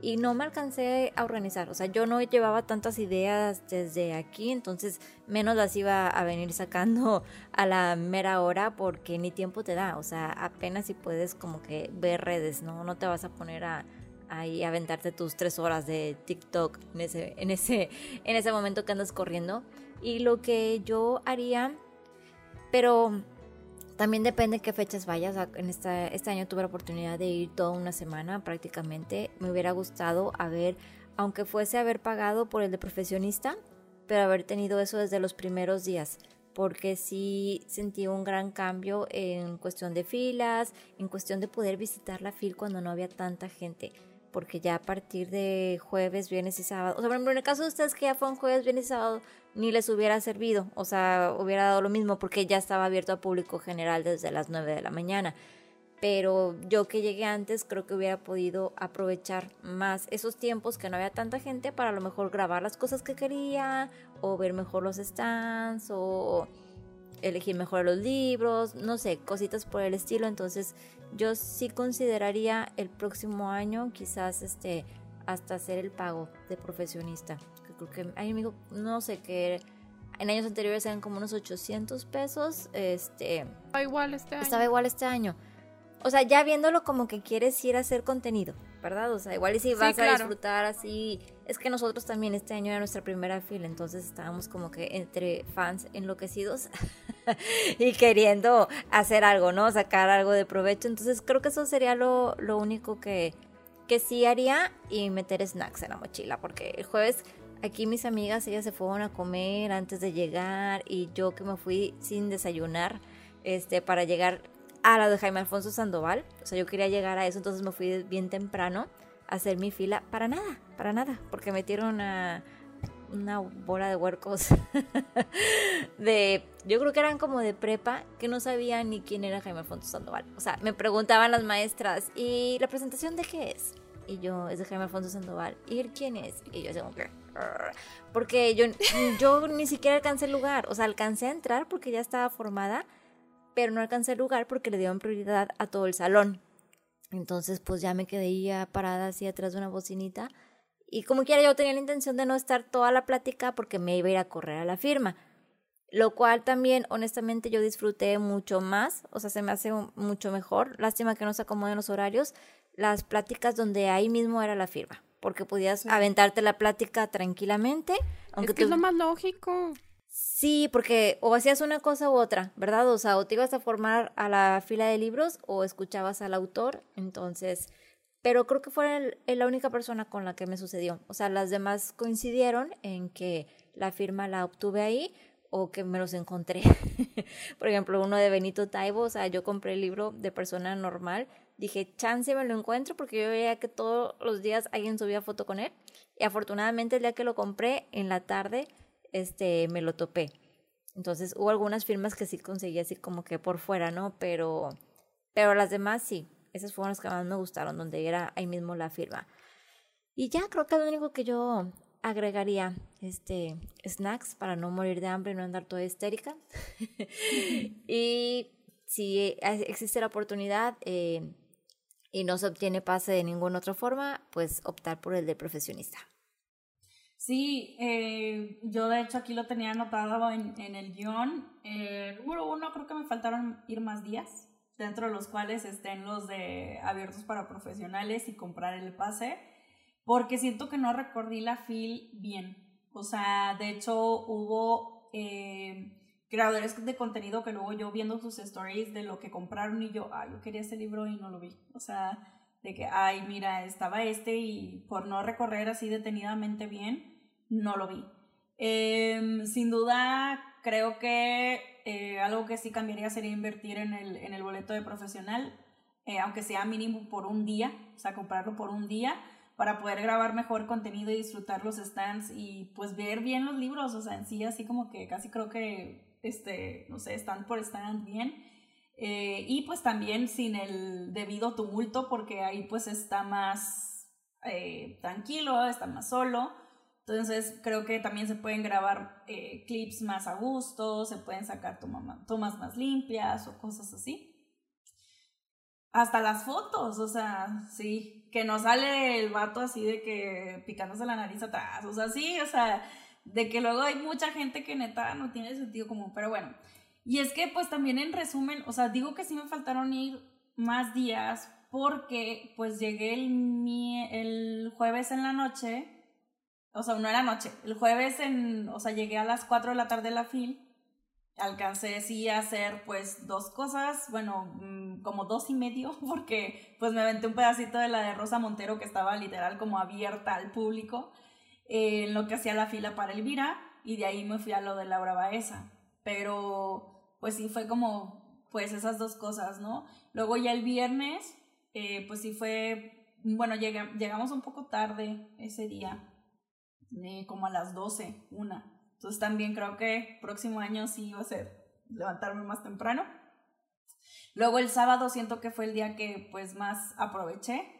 y no me alcancé a organizar. O sea, yo no llevaba tantas ideas desde aquí, entonces menos las iba a venir sacando <laughs> a la mera hora porque ni tiempo te da. O sea, apenas si puedes como que ver redes, ¿no? No te vas a poner a ahí aventarte tus tres horas de TikTok en ese, en ese, <laughs> en ese momento que andas corriendo. Y lo que yo haría, pero también depende qué fechas vayas. En esta, este año tuve la oportunidad de ir toda una semana prácticamente. Me hubiera gustado haber, aunque fuese haber pagado por el de profesionista, pero haber tenido eso desde los primeros días. porque sí sentí un gran cambio en cuestión de filas, en cuestión de poder visitar la fil cuando no había tanta gente porque ya a partir de jueves, viernes y sábado, o sea, por ejemplo, en el caso de ustedes que ya fueron jueves, viernes y sábado, ni les hubiera servido, o sea, hubiera dado lo mismo porque ya estaba abierto a público general desde las 9 de la mañana. Pero yo que llegué antes creo que hubiera podido aprovechar más esos tiempos que no había tanta gente para a lo mejor grabar las cosas que quería o ver mejor los stands o elegir mejor los libros, no sé, cositas por el estilo. Entonces yo sí consideraría el próximo año quizás este hasta hacer el pago de profesionista. Creo que hay amigo, no sé que en años anteriores eran como unos 800 pesos, este estaba igual este año. Estaba igual este año. O sea, ya viéndolo como que quieres ir a hacer contenido, ¿verdad? O sea, igual y si vas a disfrutar así, es que nosotros también este año era nuestra primera fila, entonces estábamos como que entre fans enloquecidos <laughs> y queriendo hacer algo, ¿no? Sacar algo de provecho. Entonces creo que eso sería lo, lo único que, que sí haría y meter snacks en la mochila, porque el jueves aquí mis amigas, ellas se fueron a comer antes de llegar y yo que me fui sin desayunar, este, para llegar a la de Jaime Alfonso Sandoval. O sea, yo quería llegar a eso, entonces me fui bien temprano a hacer mi fila. Para nada, para nada, porque metieron a una bola de huercos <laughs> de, yo creo que eran como de prepa, que no sabían ni quién era Jaime Alfonso Sandoval. O sea, me preguntaban las maestras, ¿y la presentación de qué es? Y yo, es de Jaime Alfonso Sandoval. ¿Y quién es? Y yo, como que... Porque yo, <laughs> yo ni siquiera alcancé el lugar. O sea, alcancé a entrar porque ya estaba formada, pero no alcancé el lugar porque le dieron prioridad a todo el salón. Entonces, pues ya me quedé ya parada así atrás de una bocinita y como quiera, yo tenía la intención de no estar toda la plática porque me iba a ir a correr a la firma. Lo cual también, honestamente, yo disfruté mucho más. O sea, se me hace mucho mejor. Lástima que no se acomoden los horarios. Las pláticas donde ahí mismo era la firma. Porque podías aventarte la plática tranquilamente. Aunque es que es lo más lógico. Sí, porque o hacías una cosa u otra, ¿verdad? O sea, o te ibas a formar a la fila de libros o escuchabas al autor. Entonces, pero creo que fue la única persona con la que me sucedió. O sea, las demás coincidieron en que la firma la obtuve ahí o que me los encontré. <laughs> Por ejemplo, uno de Benito Taibo, o sea, yo compré el libro de persona normal, dije, chance me lo encuentro porque yo veía que todos los días alguien subía foto con él y afortunadamente el día que lo compré en la tarde este me lo topé. Entonces, hubo algunas firmas que sí conseguí así como que por fuera, ¿no? Pero pero las demás sí, esas fueron las que más me gustaron, donde era ahí mismo la firma. Y ya creo que lo único que yo agregaría este snacks para no morir de hambre y no andar toda histérica. <laughs> y si existe la oportunidad eh, y no se obtiene pase de ninguna otra forma, pues optar por el de profesionista. Sí, eh, yo de hecho aquí lo tenía anotado en, en el guion. Eh, número uno, creo que me faltaron ir más días dentro de los cuales estén los de abiertos para profesionales y comprar el pase, porque siento que no recorrí la fil bien. O sea, de hecho hubo eh, creadores de contenido que luego yo viendo sus stories de lo que compraron y yo, ay, yo quería ese libro y no lo vi. O sea, de que, ay, mira, estaba este y por no recorrer así detenidamente bien, no lo vi. Em, sin duda, creo que eh, algo que sí cambiaría sería invertir en el, en el boleto de profesional, eh, aunque sea mínimo por un día, o sea, comprarlo por un día para poder grabar mejor contenido y disfrutar los stands y pues ver bien los libros, o sea, en sí así como que casi creo que, este, no sé, stand por stand bien. Eh, y pues también sin el debido tumulto porque ahí pues está más tranquilo, está más solo. Entonces creo que también se pueden grabar eh, clips más a gusto, se pueden sacar tomas más limpias o cosas así. Hasta las fotos, o sea, sí, que no sale el vato así de que picándose la nariz atrás, o sea, sí, o sea, de que luego hay mucha gente que neta no tiene sentido común, pero bueno. Y es que pues también en resumen, o sea, digo que sí me faltaron ir más días porque pues llegué el, el jueves en la noche o sea, no era noche. El jueves, en, o sea, llegué a las 4 de la tarde a la FIL. Alcancé sí a hacer pues dos cosas, bueno, mm, como dos y medio, <laughs> porque pues me aventé un pedacito de la de Rosa Montero que estaba literal como abierta al público, en lo que hacía la fila para Elvira, y de ahí me fui a lo de Laura Baeza. pero pues sí fue como, pues esas dos cosas, ¿no? Luego ya el viernes, eh, pues sí fue, bueno, llegamos un poco tarde ese día, eh, como a las 12, una. Entonces también creo que próximo año sí iba a ser levantarme más temprano. Luego el sábado siento que fue el día que pues más aproveché,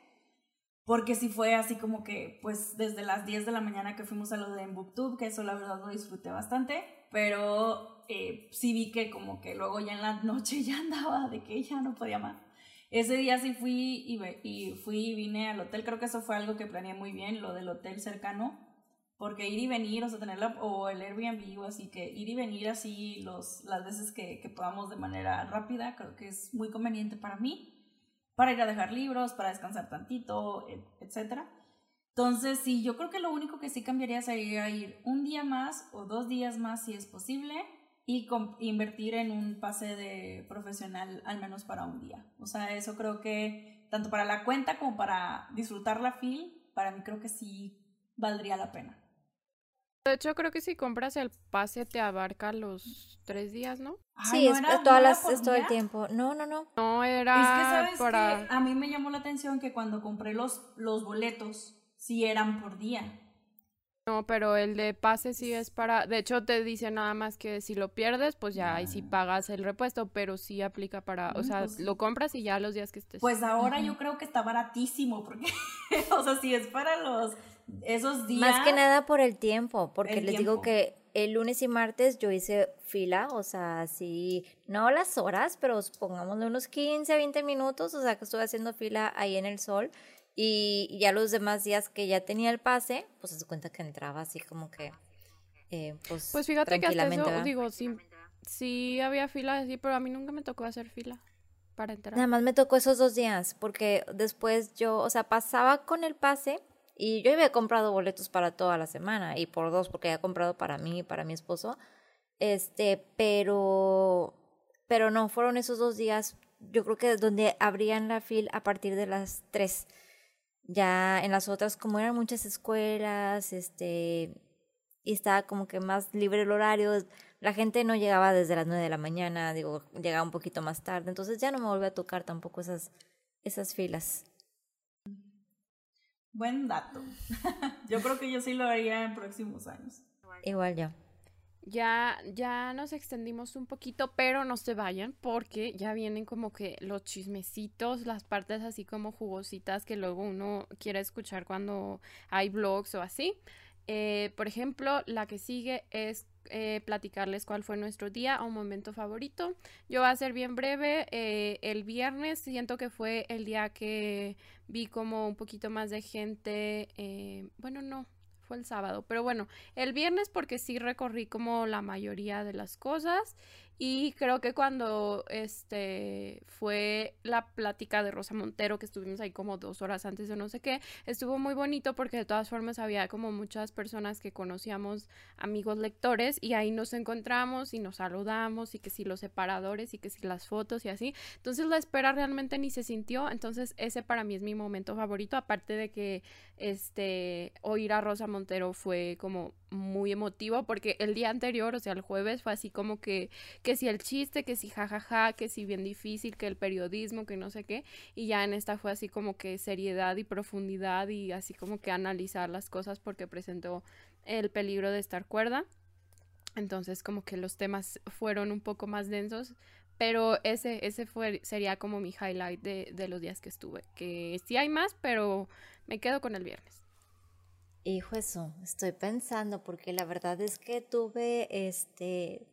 porque sí fue así como que pues desde las 10 de la mañana que fuimos a lo de Booktube, que eso la verdad lo disfruté bastante, pero eh, sí vi que como que luego ya en la noche <laughs> ya andaba de que ya no podía más. Ese día sí fui y, y fui y vine al hotel, creo que eso fue algo que planeé muy bien, lo del hotel cercano, porque ir y venir, o sea, tener o el Airbnb o así, que ir y venir así los, las veces que, que podamos de manera rápida, creo que es muy conveniente para mí, para ir a dejar libros, para descansar tantito, etc. Entonces, sí, yo creo que lo único que sí cambiaría sería ir un día más o dos días más si es posible y invertir en un pase de profesional al menos para un día. O sea, eso creo que tanto para la cuenta como para disfrutar la fil, para mí creo que sí valdría la pena. De hecho, creo que si compras el pase te abarca los tres días, ¿no? sí, es, todas las, todo el tiempo. No, no, no. No era es que, ¿sabes para... a mí me llamó la atención que cuando compré los, los boletos, sí eran por día. No, pero el de pase sí es para... De hecho, te dice nada más que si lo pierdes, pues ya ahí sí pagas el repuesto, pero sí aplica para... O sea, pues lo compras y ya los días que estés... Pues ahora yo creo que está baratísimo, porque... <laughs> o sea, si es para los esos días. Más que nada por el tiempo, porque les digo que el lunes y martes yo hice fila, o sea, sí, no las horas, pero pongámosle unos 15, 20 minutos, o sea, que estuve haciendo fila ahí en el sol. Y ya los demás días que ya tenía el pase, pues se cuenta que entraba así como que, eh, pues, pues fíjate que hasta eso, digo, sí, sí había fila así, pero a mí nunca me tocó hacer fila para entrar. Nada más me tocó esos dos días, porque después yo, o sea, pasaba con el pase y yo había comprado boletos para toda la semana y por dos porque había comprado para mí y para mi esposo. Este, pero pero no, fueron esos dos días, yo creo que donde abrían la fila a partir de las tres. Ya en las otras, como eran muchas escuelas, este, y estaba como que más libre el horario, la gente no llegaba desde las nueve de la mañana, digo, llegaba un poquito más tarde, entonces ya no me volvió a tocar tampoco esas, esas filas. Buen dato. <laughs> yo creo que yo sí lo haría en próximos años. Igual yo. Ya, ya nos extendimos un poquito, pero no se vayan porque ya vienen como que los chismecitos, las partes así como jugositas que luego uno quiere escuchar cuando hay vlogs o así. Eh, por ejemplo, la que sigue es eh, platicarles cuál fue nuestro día o momento favorito. Yo voy a ser bien breve. Eh, el viernes siento que fue el día que vi como un poquito más de gente. Eh, bueno, no, fue el sábado, pero bueno, el viernes porque sí recorrí como la mayoría de las cosas y creo que cuando este fue la plática de Rosa Montero, que estuvimos ahí como dos horas antes de no sé qué, estuvo muy bonito porque de todas formas había como muchas personas que conocíamos, amigos lectores, y ahí nos encontramos y nos saludamos, y que si los separadores, y que si las fotos y así. Entonces la espera realmente ni se sintió. Entonces, ese para mí es mi momento favorito, aparte de que este oír a Rosa Montero fue como muy emotivo porque el día anterior, o sea, el jueves fue así como que que si el chiste, que si jajaja, que si bien difícil, que el periodismo, que no sé qué, y ya en esta fue así como que seriedad y profundidad y así como que analizar las cosas porque presentó el peligro de estar cuerda. Entonces como que los temas fueron un poco más densos, pero ese, ese fue, sería como mi highlight de, de los días que estuve, que sí hay más, pero me quedo con el viernes. Hijo eso, estoy pensando porque la verdad es que tuve este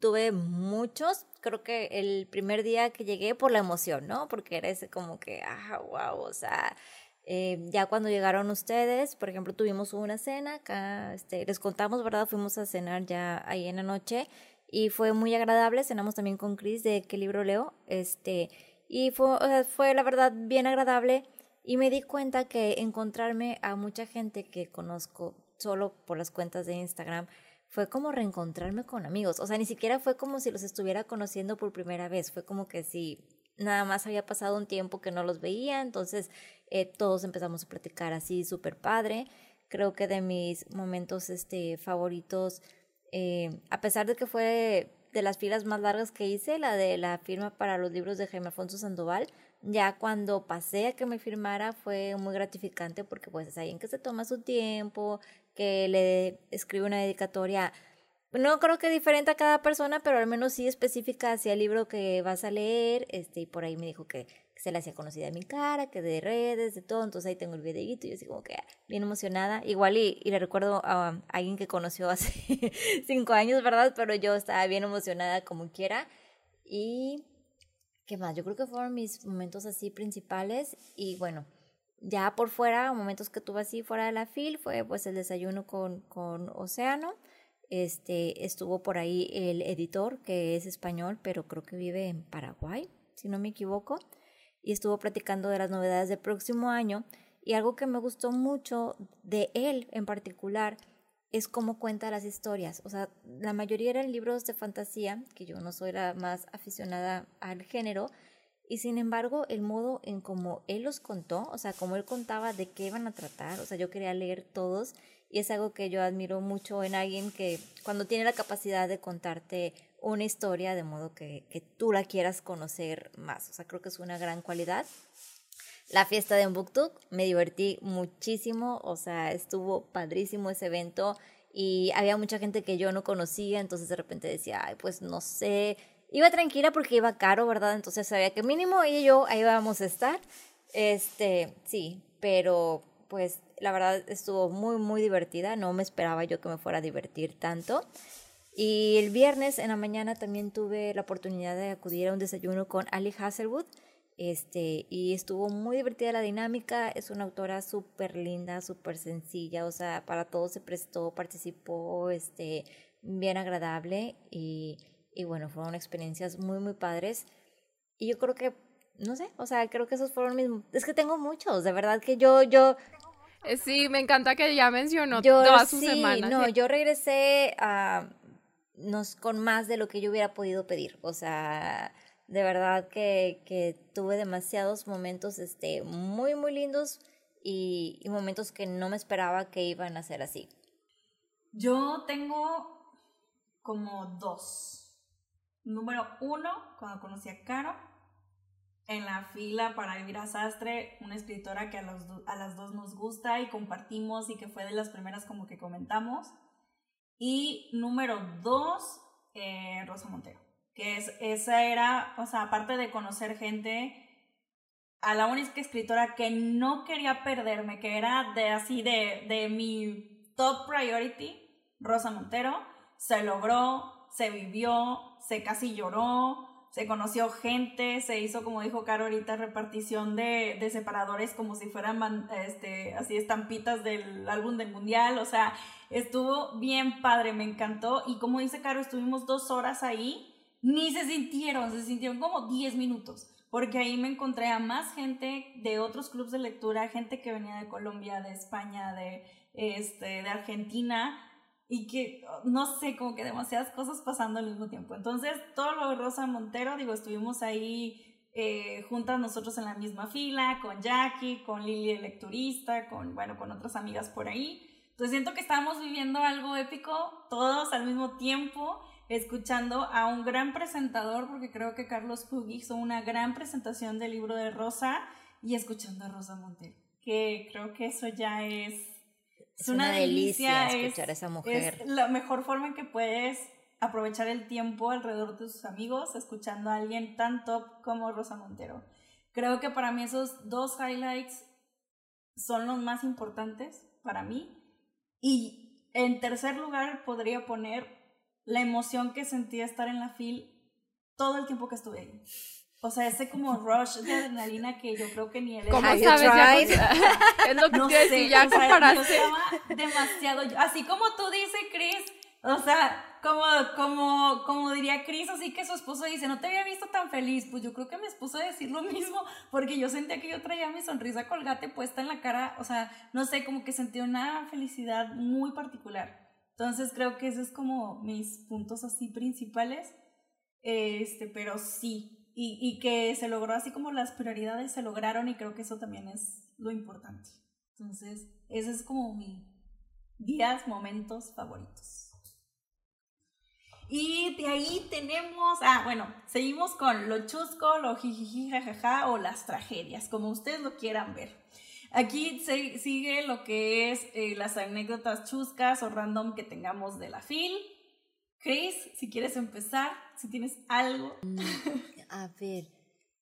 tuve muchos, creo que el primer día que llegué por la emoción, ¿no? Porque era ese como que, ah, wow, o sea, eh, ya cuando llegaron ustedes, por ejemplo, tuvimos una cena acá, este, les contamos, ¿verdad? Fuimos a cenar ya ahí en la noche y fue muy agradable, cenamos también con Chris de qué libro leo, este, y fue, o sea, fue la verdad bien agradable y me di cuenta que encontrarme a mucha gente que conozco solo por las cuentas de Instagram, fue como reencontrarme con amigos. O sea, ni siquiera fue como si los estuviera conociendo por primera vez. Fue como que si nada más había pasado un tiempo que no los veía. Entonces eh, todos empezamos a platicar así, súper padre. Creo que de mis momentos este, favoritos Eh, a pesar de que fue de las filas más largas que hice, la de la firma para los libros de Jaime Alfonso Sandoval, ya cuando pasé a que me firmara fue muy gratificante porque pues es alguien que se toma su tiempo, que le escribe una dedicatoria no creo que diferente a cada persona, pero al menos sí específica hacia el libro que vas a leer, este, y por ahí me dijo que, se le hacía conocida mi cara, que de redes, de todo, entonces ahí tengo el videíto y yo así como que bien emocionada, igual y, y le recuerdo a, alguien que conoció hace <laughs> cinco años, ¿verdad? Pero yo estaba bien emocionada como quiera, y ¿qué más? Yo creo que fueron mis momentos así principales, y bueno, ya por fuera, momentos que tuve así fuera de la fil, fue pues el desayuno con, con Océano, este, estuvo por ahí el editor, que es español, pero creo que vive en Paraguay, si no me equivoco, y estuvo platicando de las novedades del próximo año. Y algo que me gustó mucho de él en particular es cómo cuenta las historias. O sea, la mayoría eran libros de fantasía, que yo no soy la más aficionada al género, y sin embargo, el modo en cómo él los contó, o sea, cómo él contaba de qué iban a tratar, o sea, yo quería leer todos y es algo que yo admiro mucho en alguien que cuando tiene la capacidad de contarte una historia de modo que, que tú la quieras conocer más. O sea, creo que es una gran cualidad. La fiesta de Mbuktuk, me divertí muchísimo, o sea, estuvo padrísimo ese evento y había mucha gente que yo no conocía, entonces de repente decía, ay, pues no sé, iba tranquila porque iba caro, ¿verdad? Entonces sabía que mínimo ella y yo ahí íbamos a estar. Este, sí, pero pues la verdad estuvo muy, muy divertida. No me esperaba yo que me fuera a divertir tanto. Y el viernes en la mañana también tuve la oportunidad de acudir a un desayuno con Ali Hasselwood. Este, y estuvo muy divertida la dinámica. Es una autora súper linda, súper sencilla. O sea, para todo se prestó, participó, este, bien agradable. Y, y bueno, fueron experiencias muy, muy padres. Y yo creo que no sé, o sea, creo que esos fueron mis... Es que tengo muchos, de verdad que yo, yo, eh, sí, me encanta que ya mencionó yo, todas sus sí, No, yo regresé a, nos, con más de lo que yo hubiera podido pedir. O sea, de verdad que, que tuve demasiados momentos este, muy, muy lindos y, y momentos que no me esperaba que iban a ser así. Yo tengo como dos. Número uno, cuando conocí a Caro, en la fila para vivir a Sastre, una escritora que a, los, a las dos nos gusta y compartimos y que fue de las primeras como que comentamos. Y número dos, eh, Rosa Montero, que es, esa era, o sea, aparte de conocer gente, a la única escritora que no quería perderme, que era de así de, de mi top priority, Rosa Montero, se logró, se vivió, se casi lloró, se conoció gente, se hizo, como dijo Caro ahorita, repartición de, de separadores como si fueran este, así estampitas del álbum del mundial, o sea, estuvo bien padre, me encantó. Y como dice Caro, estuvimos dos horas ahí, ni se sintieron, se sintieron como 10 minutos, porque ahí me encontré a más gente de otros clubes de lectura, gente que venía de Colombia, de España, de, este, de Argentina, y que, no sé, como que demasiadas cosas pasando al mismo tiempo. Entonces, todo lo de Rosa Montero, digo, estuvimos ahí eh, juntas nosotros en la misma fila, con Jackie, con Lili el lecturista, con, bueno, con otras amigas por ahí. Entonces siento que estamos viviendo algo épico, todos al mismo tiempo, escuchando a un gran presentador, porque creo que Carlos Pugh hizo una gran presentación del libro de Rosa, y escuchando a Rosa Montero, que creo que eso ya es es, una, delicia, escuchar a esa mujer. Es la mejor forma en que puedes aprovechar el tiempo alrededor de tus amigos escuchando a alguien tan top como Rosa Montero. Creo que para mí esos dos highlights son los más importantes para mí. Y en tercer lugar podría poner la emoción que sentí estar en la fil todo el tiempo que estuve ahí. O sea, ese como rush de adrenalina que yo creo que ni él ¿Cómo sabes? Ya, <laughs> es lo que no sé, decir, ya comparaste. Yo estaba demasiado, así como tú dices, Chris, o sea, como, como, como diría Chris, así que su esposo dice, no te había visto tan feliz, pues yo creo que mi esposo decir lo mismo, porque yo sentía que yo traía mi sonrisa colgate puesta en la cara, o sea, no sé, como que sentí una felicidad muy particular. Entonces creo que esos es como mis puntos así principales, este, pero sí, y, y, que se logró así como las prioridades se lograron y creo que eso también es lo importante. Entonces, ese es como mi días, momentos favoritos. Y de ahí tenemos, ah, bueno, seguimos con lo chusco, lo jijiji, jajaja o las tragedias, como ustedes lo quieran ver. Aquí se, sigue lo que es eh, las anécdotas chuscas o random que tengamos de la FIL. Chris, si quieres empezar, si tienes algo. <laughs> A ver,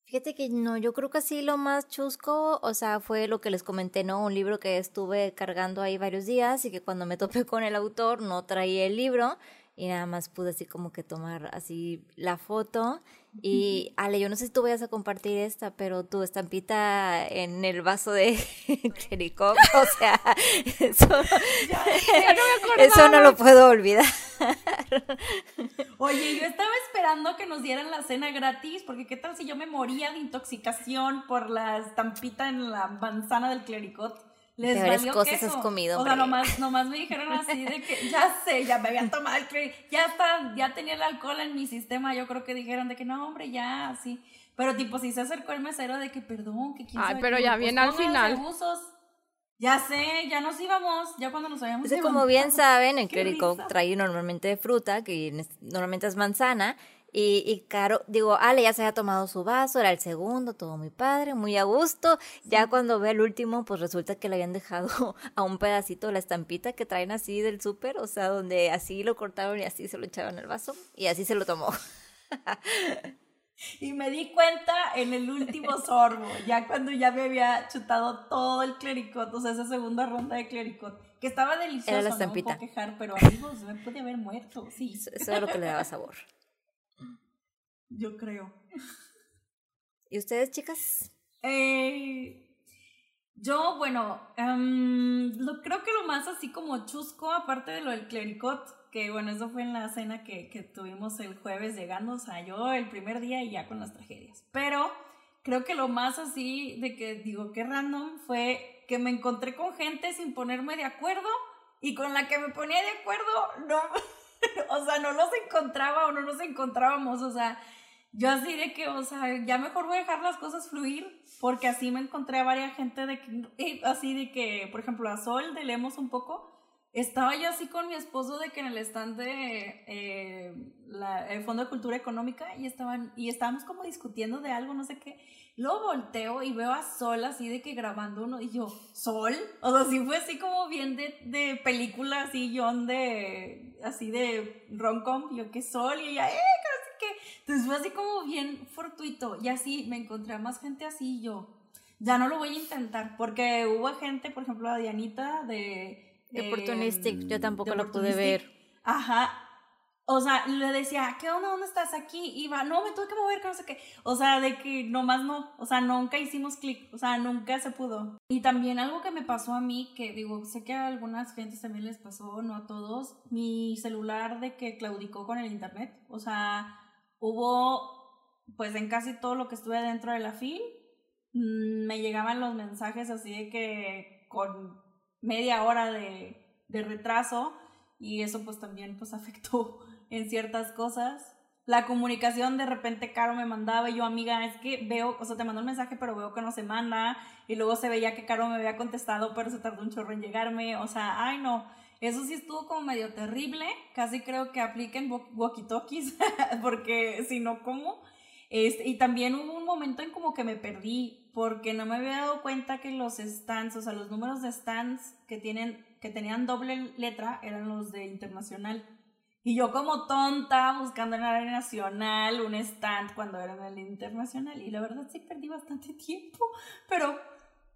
fíjate que no, yo creo que sí lo más chusco, o sea, fue lo que les comenté, ¿no? Un libro que estuve cargando ahí varios días y que cuando me topé con el autor no traía el libro y nada más pude así como que tomar así la foto y Ale, yo no sé si tú vayas a compartir esta, pero tu estampita en el vaso de <laughs> Jericó, o sea, eso, no, eso no lo puedo olvidar. Oye, yo estaba esperando que nos dieran la cena gratis, porque qué tal si yo me moría de intoxicación por la estampita en la manzana del clericot les valió cosas has comido. O sea, nomás, nomás me dijeron así de que ya sé, ya me habían tomado el crédito, ya está, ya tenía el alcohol en mi sistema. Yo creo que dijeron de que no, hombre, ya, así. Pero tipo, si se acercó el mesero de que perdón, que quién Ay, pero ya viene al final. Ya sé, ya nos íbamos, ya cuando nos habíamos ido. Como bien <laughs> saben, el clérigo trae normalmente fruta, que normalmente es manzana, y, y Caro, digo, Ale ya se había tomado su vaso, era el segundo, todo muy padre, muy a gusto. Ya cuando ve el último, pues resulta que le habían dejado <laughs> a un pedacito la estampita que traen así del súper, o sea, donde así lo cortaron y así se lo echaron al vaso y así se lo tomó. <laughs> Y me di cuenta en el último <laughs> sorbo, ya cuando ya me había chutado todo el clericot, o sea, esa segunda ronda de clericot, que estaba delicioso, Era la no me puedo quejar, pero amigos, me puede haber muerto, sí. Eso es lo que le daba sabor. Yo creo. ¿Y ustedes, chicas? Eh, yo, bueno, em, lo, creo que lo más así como chusco, aparte de lo del clericot, que bueno, eso fue en la cena que, que tuvimos el jueves llegando, o sea, yo el primer día y ya con las tragedias. Pero creo que lo más así de que digo que random fue que me encontré con gente sin ponerme de acuerdo y con la que me ponía de acuerdo, no, <laughs> <laughs> o sea, no los encontraba o no nos encontrábamos, o sea, yo así de que, o sea, ya mejor voy a dejar las cosas fluir, porque así me encontré a varias gente de que, así de que, por ejemplo, a Sol, de Leemos un poco, estaba yo así con mi esposo de que en el stand de eh, la, el Fondo de Cultura Económica y estaban y estábamos como discutiendo de algo, no sé qué. Luego volteo y veo a Sol así de que grabando uno y yo, ¿Sol? O sea, sí fue así como bien de, de película, así John de, así de rom-com, yo que Sol y ella, ¡eh! que Entonces fue así como bien fortuito y así me encontré a más gente así y yo, ya no lo voy a intentar porque hubo gente, por ejemplo, a Dianita de... De Opportunistic, yo tampoco lo pude ver. Ajá, o sea, le decía, ¿qué onda? ¿Dónde estás? Aquí. Iba, no, me tuve que mover, que no sé qué. O sea, de que nomás no. O sea, nunca hicimos clic. O sea, nunca se pudo. Y también algo que me pasó a mí, que digo, sé que a algunas gentes también les pasó, no a todos. Mi celular de que claudicó con el internet. O sea, hubo, pues en casi todo lo que estuve dentro de la FIL, mm, me llegaban los mensajes así de que con media hora de, de retraso. Y eso pues también pues <laughs> afectó en ciertas cosas. La comunicación, de repente Caro me mandaba y yo, amiga, es que veo, o sea, te mando un mensaje, pero veo que no se manda. Y luego se veía que Caro me había contestado, pero se tardó un chorro en llegarme. O sea, ay, no. Eso sí estuvo como medio terrible. Casi creo que apliquen walkie-talkies, <laughs> porque si no, ¿cómo? Este, y también hubo un momento en como que me perdí, porque no me había dado cuenta que los stands, o sea, los números de stands que, tienen, que tenían doble letra eran los de internacional. Y yo como tonta buscando en la área nacional un stand cuando era en el internacional. Y la verdad sí perdí bastante <laughs> tiempo, pero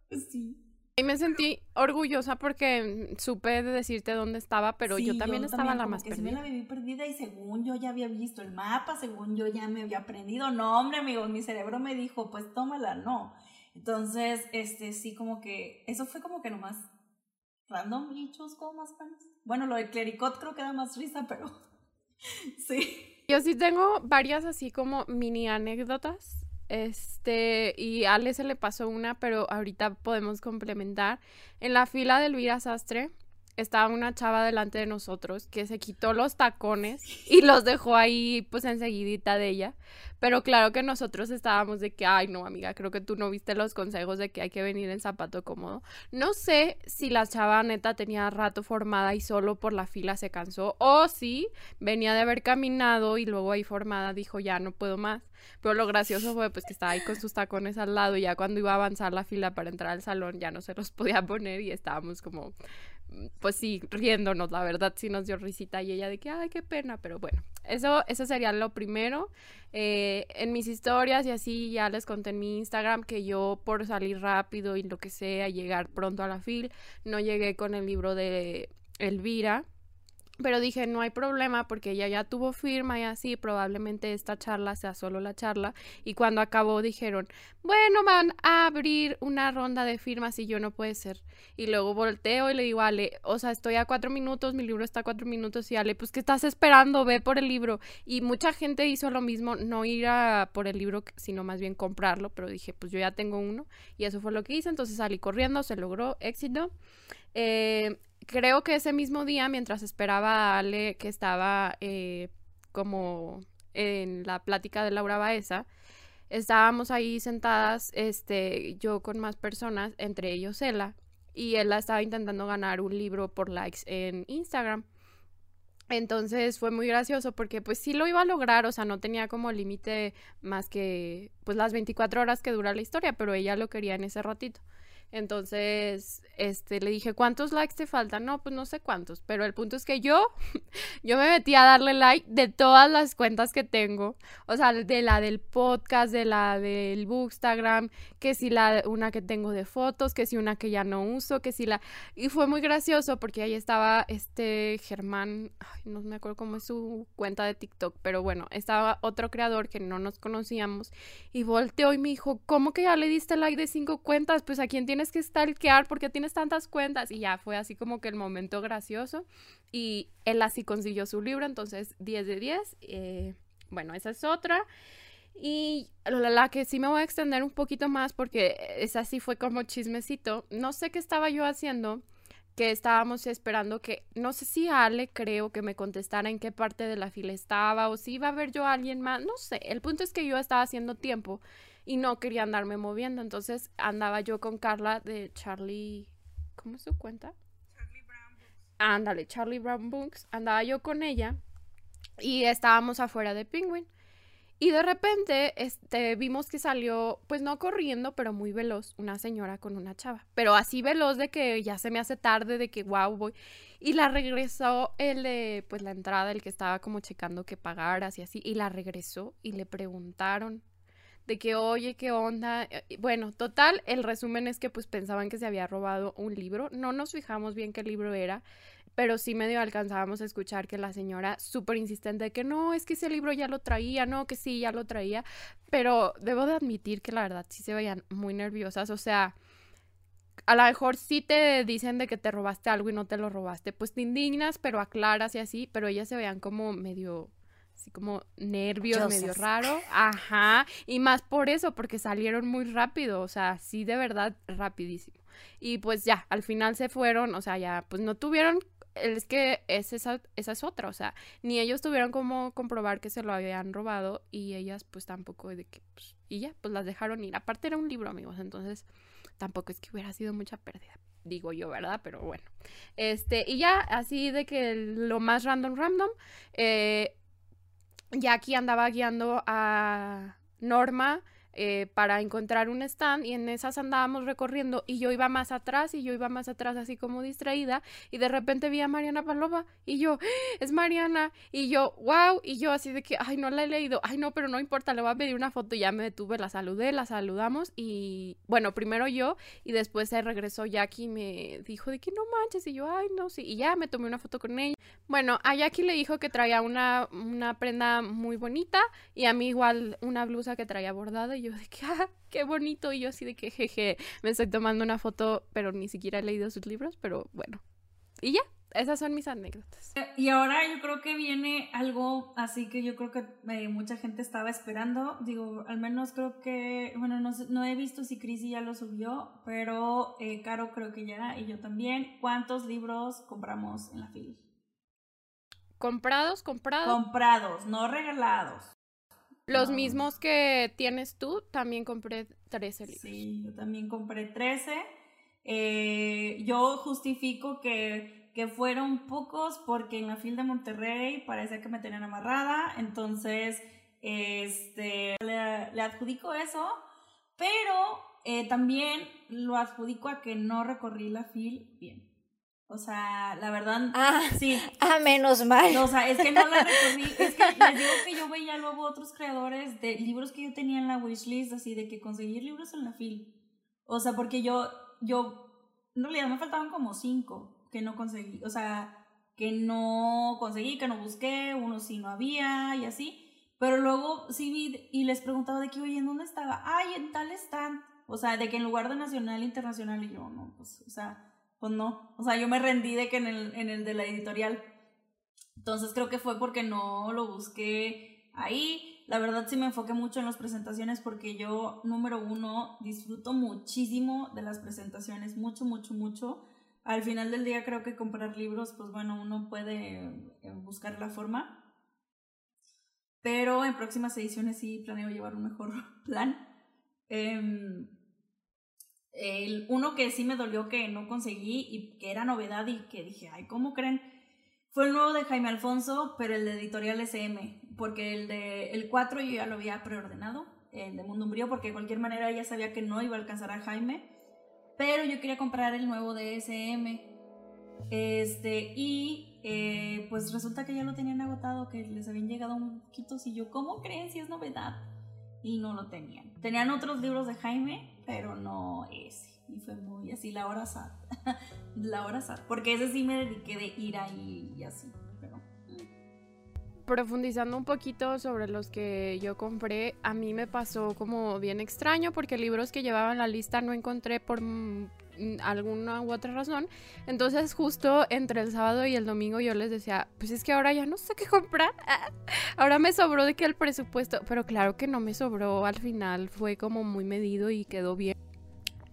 pues, sí. Y me sentí orgullosa porque supe decirte dónde estaba, pero yo también estaba la más que perdida. Sí me la viví perdida y según yo ya había visto el mapa, según yo ya me había aprendido. No, hombre, amigos, mi cerebro me dijo, pues tómala, no. Entonces, este, sí, como que, eso fue como que nomás random y chusco más fans. Bueno, lo de clericot creo que da más risa, pero <laughs> sí. Yo sí tengo varias así como mini anécdotas. Este, y a Ale se le pasó una, pero ahorita podemos complementar. En la fila de Elvira Sastre, estaba una chava delante de nosotros que se quitó los tacones y los dejó ahí pues enseguidita de ella. Pero claro que nosotros estábamos de que, ay no amiga, creo que tú no viste los consejos de que hay que venir en zapato cómodo. No sé si la chava neta tenía rato formada y solo por la fila se cansó o si venía de haber caminado y luego ahí formada dijo ya no puedo más. Pero lo gracioso fue pues que estaba ahí con sus tacones al lado y ya cuando iba a avanzar la fila para entrar al salón ya no se los podía poner y estábamos como pues sí, riéndonos, la verdad sí nos dio risita y ella de que, ay, qué pena, pero bueno, eso, eso sería lo primero. Eh, en mis historias y así ya les conté en mi Instagram que yo por salir rápido y lo que sea, llegar pronto a la fil, no llegué con el libro de Elvira, pero dije, no hay problema porque ella ya tuvo firma y así, probablemente esta charla sea solo la charla. Y cuando acabó dijeron, bueno, van a abrir una ronda de firmas y yo no puede ser. Y luego volteo y le digo, Ale, o sea, estoy a cuatro minutos, mi libro está a cuatro minutos y Ale, pues ¿qué estás esperando? Ve por el libro. Y mucha gente hizo lo mismo, no ir a por el libro, sino más bien comprarlo, pero dije, pues yo ya tengo uno. Y eso fue lo que hice, entonces salí corriendo, se logró éxito. Eh, creo que ese mismo día, mientras esperaba a Ale, que estaba eh, como en la plática de Laura Baeza, estábamos ahí sentadas, este, yo con más personas, entre ellos Ella, y ella estaba intentando ganar un libro por likes en Instagram. Entonces fue muy gracioso porque pues sí lo iba a lograr, o sea, no tenía como límite más que pues las 24 horas que dura la historia, pero ella lo quería en ese ratito. Entonces, este, le dije, ¿cuántos likes te faltan? No, pues no sé cuántos, pero el punto es que yo, <laughs> yo me metí a darle like de todas las cuentas que tengo, o sea, de la del podcast, de la del Bookstagram, que si la, una que tengo de fotos, que si una que ya no uso, que si la, y fue muy gracioso porque ahí estaba este Germán, ay, no me acuerdo cómo es su cuenta de TikTok, pero bueno, estaba otro creador que no nos conocíamos y volteó y me dijo, ¿cómo que ya le diste like de cinco cuentas? Pues a quién tiene tienes que stalkear porque tienes tantas cuentas. Y ya fue así como que el momento gracioso. Y él así consiguió su libro, entonces 10 de 10. Eh, bueno, esa es otra. Y la, que sí me voy a extender un poquito más porque esa sí fue como chismecito. No sé qué estaba yo haciendo, que estábamos esperando que, no sé si Ale creo que me contestara en qué parte de la fila estaba o si iba a ver yo a alguien más, no sé. El punto es que yo estaba haciendo tiempo y no quería andarme moviendo. Entonces andaba yo con Carla de Charlie. ¿Cómo es su cuenta? Charlie Brown Books. Ándale, Charlie Brown Books. Andaba yo con ella y estábamos afuera de Penguin. Y de repente este, vimos que salió, pues no corriendo, pero muy veloz, una señora con una chava. Pero así veloz de que ya se me hace tarde, de que wow, voy. Y la regresó el de, pues la entrada, el que estaba como checando que pagaras y así. Y la regresó y le preguntaron de que, oye, ¿qué onda? Eh, bueno, total, el resumen es que pues pensaban que se había robado un libro. No nos fijamos bien qué libro era, pero sí medio alcanzábamos a escuchar que la señora súper insistente de que no, es que ese libro ya lo traía, no, que sí, ya lo traía. Pero debo de admitir que la verdad sí se veían muy nerviosas, o sea a lo mejor sí te dicen de que te robaste algo y no te lo robaste, pues te indignas, pero aclaras y así, pero ellas se veían como medio así como nervios, medio raro. Ajá. Y más por eso, porque salieron muy rápido, o sea, sí, de verdad, rapidísimo. Y pues ya, al final se fueron, o sea, ya, pues no tuvieron es que es esa, esa es otra, o sea, ni ellos tuvieron como comprobar que se lo habían robado y ellas pues tampoco de que, pues, y ya, pues las dejaron ir. Aparte era un libro, amigos, entonces tampoco es que hubiera sido mucha pérdida, digo yo, ¿verdad? Pero bueno, este, y ya así de que lo más random, random, eh, Jackie andaba guiando a Norma eh, para encontrar un stand y en esas andábamos recorriendo y yo iba más atrás y yo iba más atrás así como distraída y de repente vi a Mariana Paloma y yo, ¡Ah! es Mariana y yo, wow, y yo así de que, ay, no la he leído, ay, no, pero no importa, le voy a pedir una foto y ya me detuve, la saludé, la saludamos y bueno, primero yo y después se regresó Jackie me dijo de que no manches y yo, ay, no, sí, y ya me tomé una foto con ella. Bueno, a Jackie le dijo que traía una, una prenda muy bonita y a mí igual una blusa que traía bordada y yo de que, ah, qué bonito. Y yo así de que, jeje, me estoy tomando una foto, pero ni siquiera he leído sus libros, pero bueno. Y ya, esas son mis anécdotas. Y ahora yo creo que viene algo así que yo creo que eh, mucha gente estaba esperando. Digo, al menos creo que, bueno, no, no he visto si Chrissy ya lo subió, pero eh, Caro creo que ya y yo también. ¿Cuántos libros compramos en la fila? ¿Comprados? ¿Comprados? Comprados, no regalados. Los mismos que tienes tú, también compré 13 libros. Sí, yo también compré 13. Eh, yo justifico que, que, fueron pocos porque en la fila de Monterrey parece que me tenían amarrada, entonces este, le, le adjudico eso, pero eh, también lo adjudico a que no recorrí la fila bien. O sea, la verdad, ah, sí. <laughs> Ah, menos mal. o sea, es que no la recorrí. <laughs> Es que les digo que yo veía luego otros creadores de libros que yo tenía en la wishlist, así de que conseguir libros en la fila. O sea, porque yo, yo, en realidad me faltaban como cinco que no conseguí. O sea, que no conseguí, que no busqué, uno sí no había y así. Pero luego sí vi y les preguntaba de qué, oye, ¿en dónde estaba? Ay, en tal stand. O sea, de que en lugar de nacional, internacional, y yo, no, pues, o sea pues no. O sea, yo me rendí de que en el, en el de la editorial. Entonces creo que fue porque no lo busqué ahí. La verdad sí me enfoqué mucho en las presentaciones porque yo, número uno, disfruto muchísimo de las presentaciones, mucho, mucho, mucho. Al final del día creo que comprar libros, pues bueno, uno puede eh, buscar la forma. Pero en próximas ediciones sí planeo llevar un mejor <laughs> plan. Eh, el, uno que sí me dolió que no conseguí y que era novedad y que dije, ay, ¿cómo creen? Fue el nuevo de Jaime Alfonso, pero el de editorial SM, porque el de el 4 yo ya lo había preordenado, el de Mundo Umbrío, porque de cualquier manera ya sabía que no iba a alcanzar a Jaime, pero yo quería comprar el nuevo de SM. Este, y eh, pues resulta que ya lo tenían agotado, que les habían llegado un poquito, y yo, ¿cómo creen si es novedad? Y no lo tenían. Tenían otros libros de Jaime, pero no ese. Y fue muy así, la hora sad. <laughs> la hora sad. Porque ese sí me dediqué de ir ahí y así. Pero... Mm. Profundizando un poquito sobre los que yo compré, a mí me pasó como bien extraño porque libros que llevaba en la lista no encontré por alguna u otra razón. Entonces justo entre el sábado y el domingo yo les decía, pues es que ahora ya no sé qué comprar. <laughs> ahora me sobró de que el presupuesto, pero claro que no me sobró al final, fue como muy medido y quedó bien.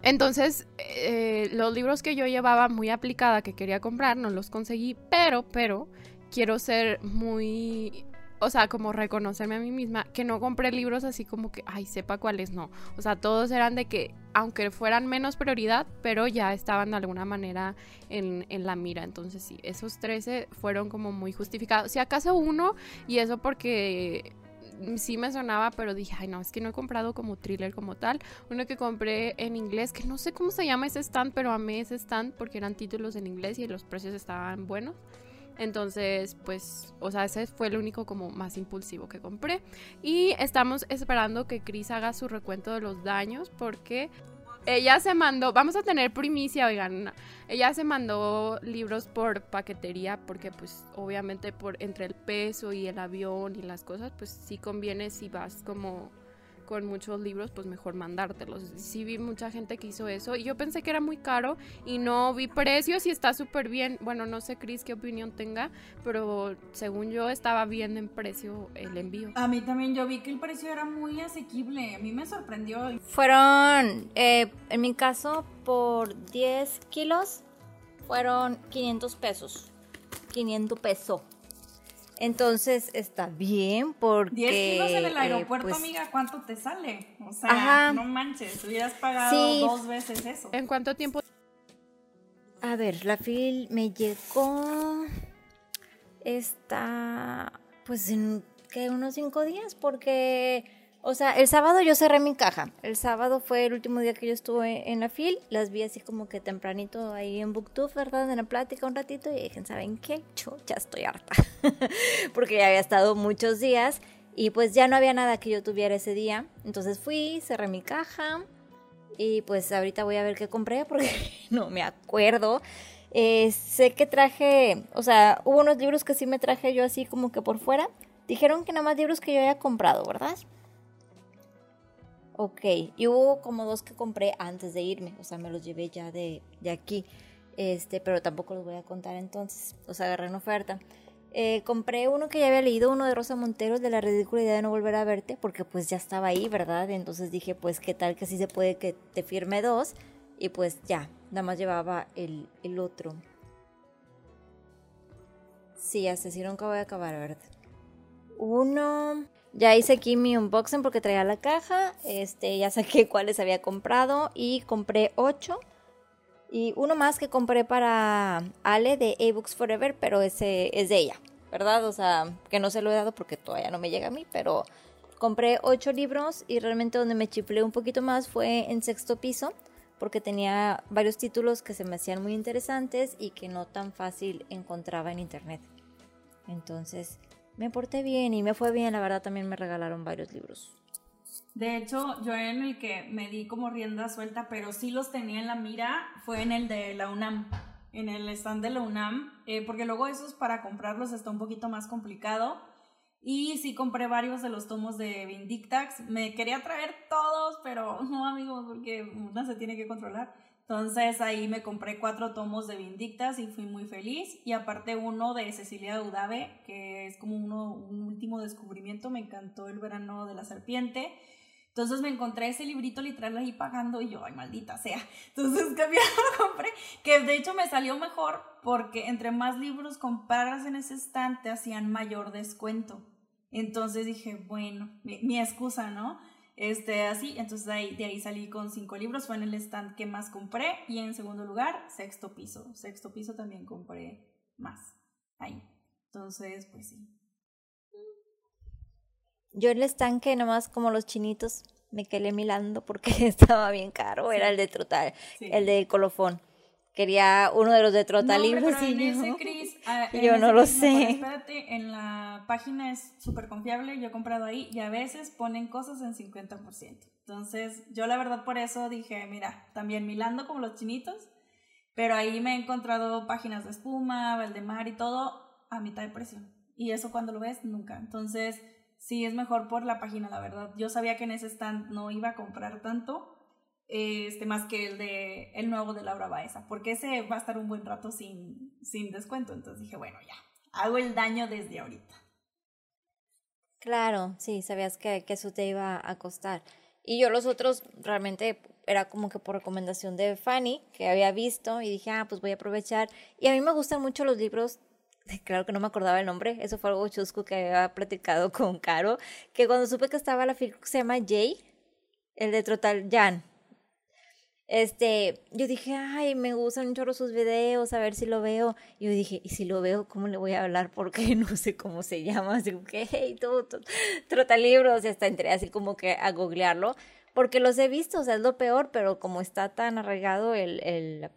Entonces, eh, los libros que yo llevaba muy aplicada que quería comprar, no los conseguí, pero, pero, quiero ser muy o sea, como reconocerme a mí misma, que no compré libros así como que, ay, sepa cuáles no. O sea, todos eran de que, aunque fueran menos prioridad, pero ya estaban de alguna manera en, en la mira. Entonces sí, esos 13 fueron como muy justificados. Si acaso uno, y eso porque sí me sonaba, pero dije, ay no, es que no he comprado como thriller como tal. Uno que compré en inglés, que no sé cómo se llama ese stand, pero amé ese stand porque eran títulos en inglés y los precios estaban buenos. Entonces, pues, o sea, ese fue el único como más impulsivo que compré. Y estamos esperando que Chris haga su recuento de los daños porque ella se mandó, vamos a tener primicia, oigan, ella se mandó libros por paquetería porque pues obviamente por entre el peso y el avión y las cosas, pues sí conviene si vas como con muchos libros, pues mejor mandártelos. Sí vi mucha gente que hizo eso y yo pensé que era muy caro y no vi precios y está súper bien. Bueno, no sé, Cris, qué opinión tenga, pero según yo estaba bien en precio el envío. A mí también yo vi que el precio era muy asequible, a mí me sorprendió. Fueron, eh, en mi caso, por 10 kilos, fueron 500 pesos. 500 pesos. Entonces está bien porque... 10 kilos en el eh, aeropuerto, pues amiga, ¿cuánto te sale? O sea, no manches, hubieras pagado dos veces eso. ¿En cuánto tiempo? A ver, la fil me llegó... Está... Pues en que unos cinco días porque o sea, el sábado yo cerré mi caja. El sábado fue el último día que yo estuve en la FIL. Las vi así como que tempranito ahí en Booktube, ¿verdad? En la plática un ratito y dije, ¿saben qué? Yo ya estoy harta. <laughs> Porque ya había estado muchos días y pues ya no había nada que yo tuviera ese día. Entonces fui, cerré mi caja y pues ahorita voy a ver qué compré porque <laughs> no me acuerdo. Eh, sé que traje, o sea, hubo unos libros que sí me traje yo así como que por fuera. Dijeron que nada más libros que yo había comprado, ¿verdad? Ok, y hubo como dos que compré antes de irme, o sea, me los llevé ya de, de aquí. Este, pero tampoco los voy a contar entonces. Los agarré en oferta. Eh, compré uno que ya había leído, uno de Rosa Montero, de la ridícula idea de no volver a verte, porque pues ya estaba ahí, ¿verdad? Entonces dije, pues qué tal que sí se puede que te firme dos. Y pues ya, nada más llevaba el, el otro. Sí, hasta nunca voy a acabar, ¿verdad? Uno. Ya hice aquí mi unboxing porque traía la caja. Este, ya saqué <laughs> cuáles había comprado. Y compré ocho. Y uno más que compré para Ale de eBooks Forever, pero ese es de ella, ¿verdad? O sea, que no se lo he dado porque todavía no me llega a mí, pero compré ocho libros y realmente donde me chiflé un poquito más fue en sexto piso, porque tenía varios títulos que se me hacían muy interesantes y que no tan fácil encontraba en internet. Entonces, me porté bien y me fue bien, la verdad también me regalaron varios libros. De hecho, yo en el que me di como rienda suelta, pero sí los tenía en la mira, fue en el de la UNAM, en el stand de la UNAM, eh, porque luego esos para comprarlos está un poquito más complicado. Y sí compré varios de los tomos de Vindictax. Me quería traer todos, pero <laughs> no, amigos, porque una se tiene que controlar. Entonces ahí me compré cuatro tomos de Vindictas y fui muy feliz. Y aparte uno de Cecilia Udave, que es como uno, un último descubrimiento. Me encantó El verano de la serpiente. Entonces me encontré ese librito literal ahí pagando y yo, ay, maldita sea. <laughs> Entonces <laughs> cambié, lo compré, que de hecho me salió mejor porque entre más libros compraras en ese estante hacían mayor descuento. Entonces dije, bueno, mi, excusa, ¿no? Este, así, entonces de ahí, de ahí salí con cinco libros, fue en el stand que más compré y en segundo lugar, sexto piso. Sexto piso también compré más ahí. Entonces, pues sí. Yo el estanque nomás como los chinitos me quedé milando porque <laughs> estaba bien caro, era el de Trotal, el de Colofón. Quería uno de los de Trotal libros y yo, ah, no lo sé. espérate, en la página es súper confiable, yo he comprado ahí y a veces ponen cosas en 50%. Entonces, yo la verdad por eso dije, mira, también milando como los chinitos, pero ahí me he encontrado páginas de espuma, Valdemar y todo a mitad de precio. Y eso cuando lo ves, nunca. Entonces, sí es mejor por la página, la verdad. Yo sabía que en ese stand no iba a comprar tanto, este, más que el de el nuevo de Laura Baeza, porque ese va a estar un buen rato sin, sin descuento. Entonces dije, bueno, ya, hago el daño desde ahorita. Claro, sí, sabías que, que eso te iba a costar. Y yo los otros realmente era como que por recomendación de Fanny, que había visto, y dije, ah, pues voy a aprovechar. Y a mí me gustan mucho los libros claro que no me acordaba el nombre, eso fue algo chusco que había platicado con Caro, que cuando supe que estaba la que se llama Jay, el de Trotal Jan, este, yo dije, ay, me gustan un sus videos, a ver si lo veo. Y yo dije, y si lo veo, ¿cómo le voy a hablar? Porque <laughs> no sé cómo se llama. Así que, hey, tú trota libros. Y hasta entré así como que a googlearlo. Porque los he visto, o sea, es lo peor, pero como está tan arraigado el, el,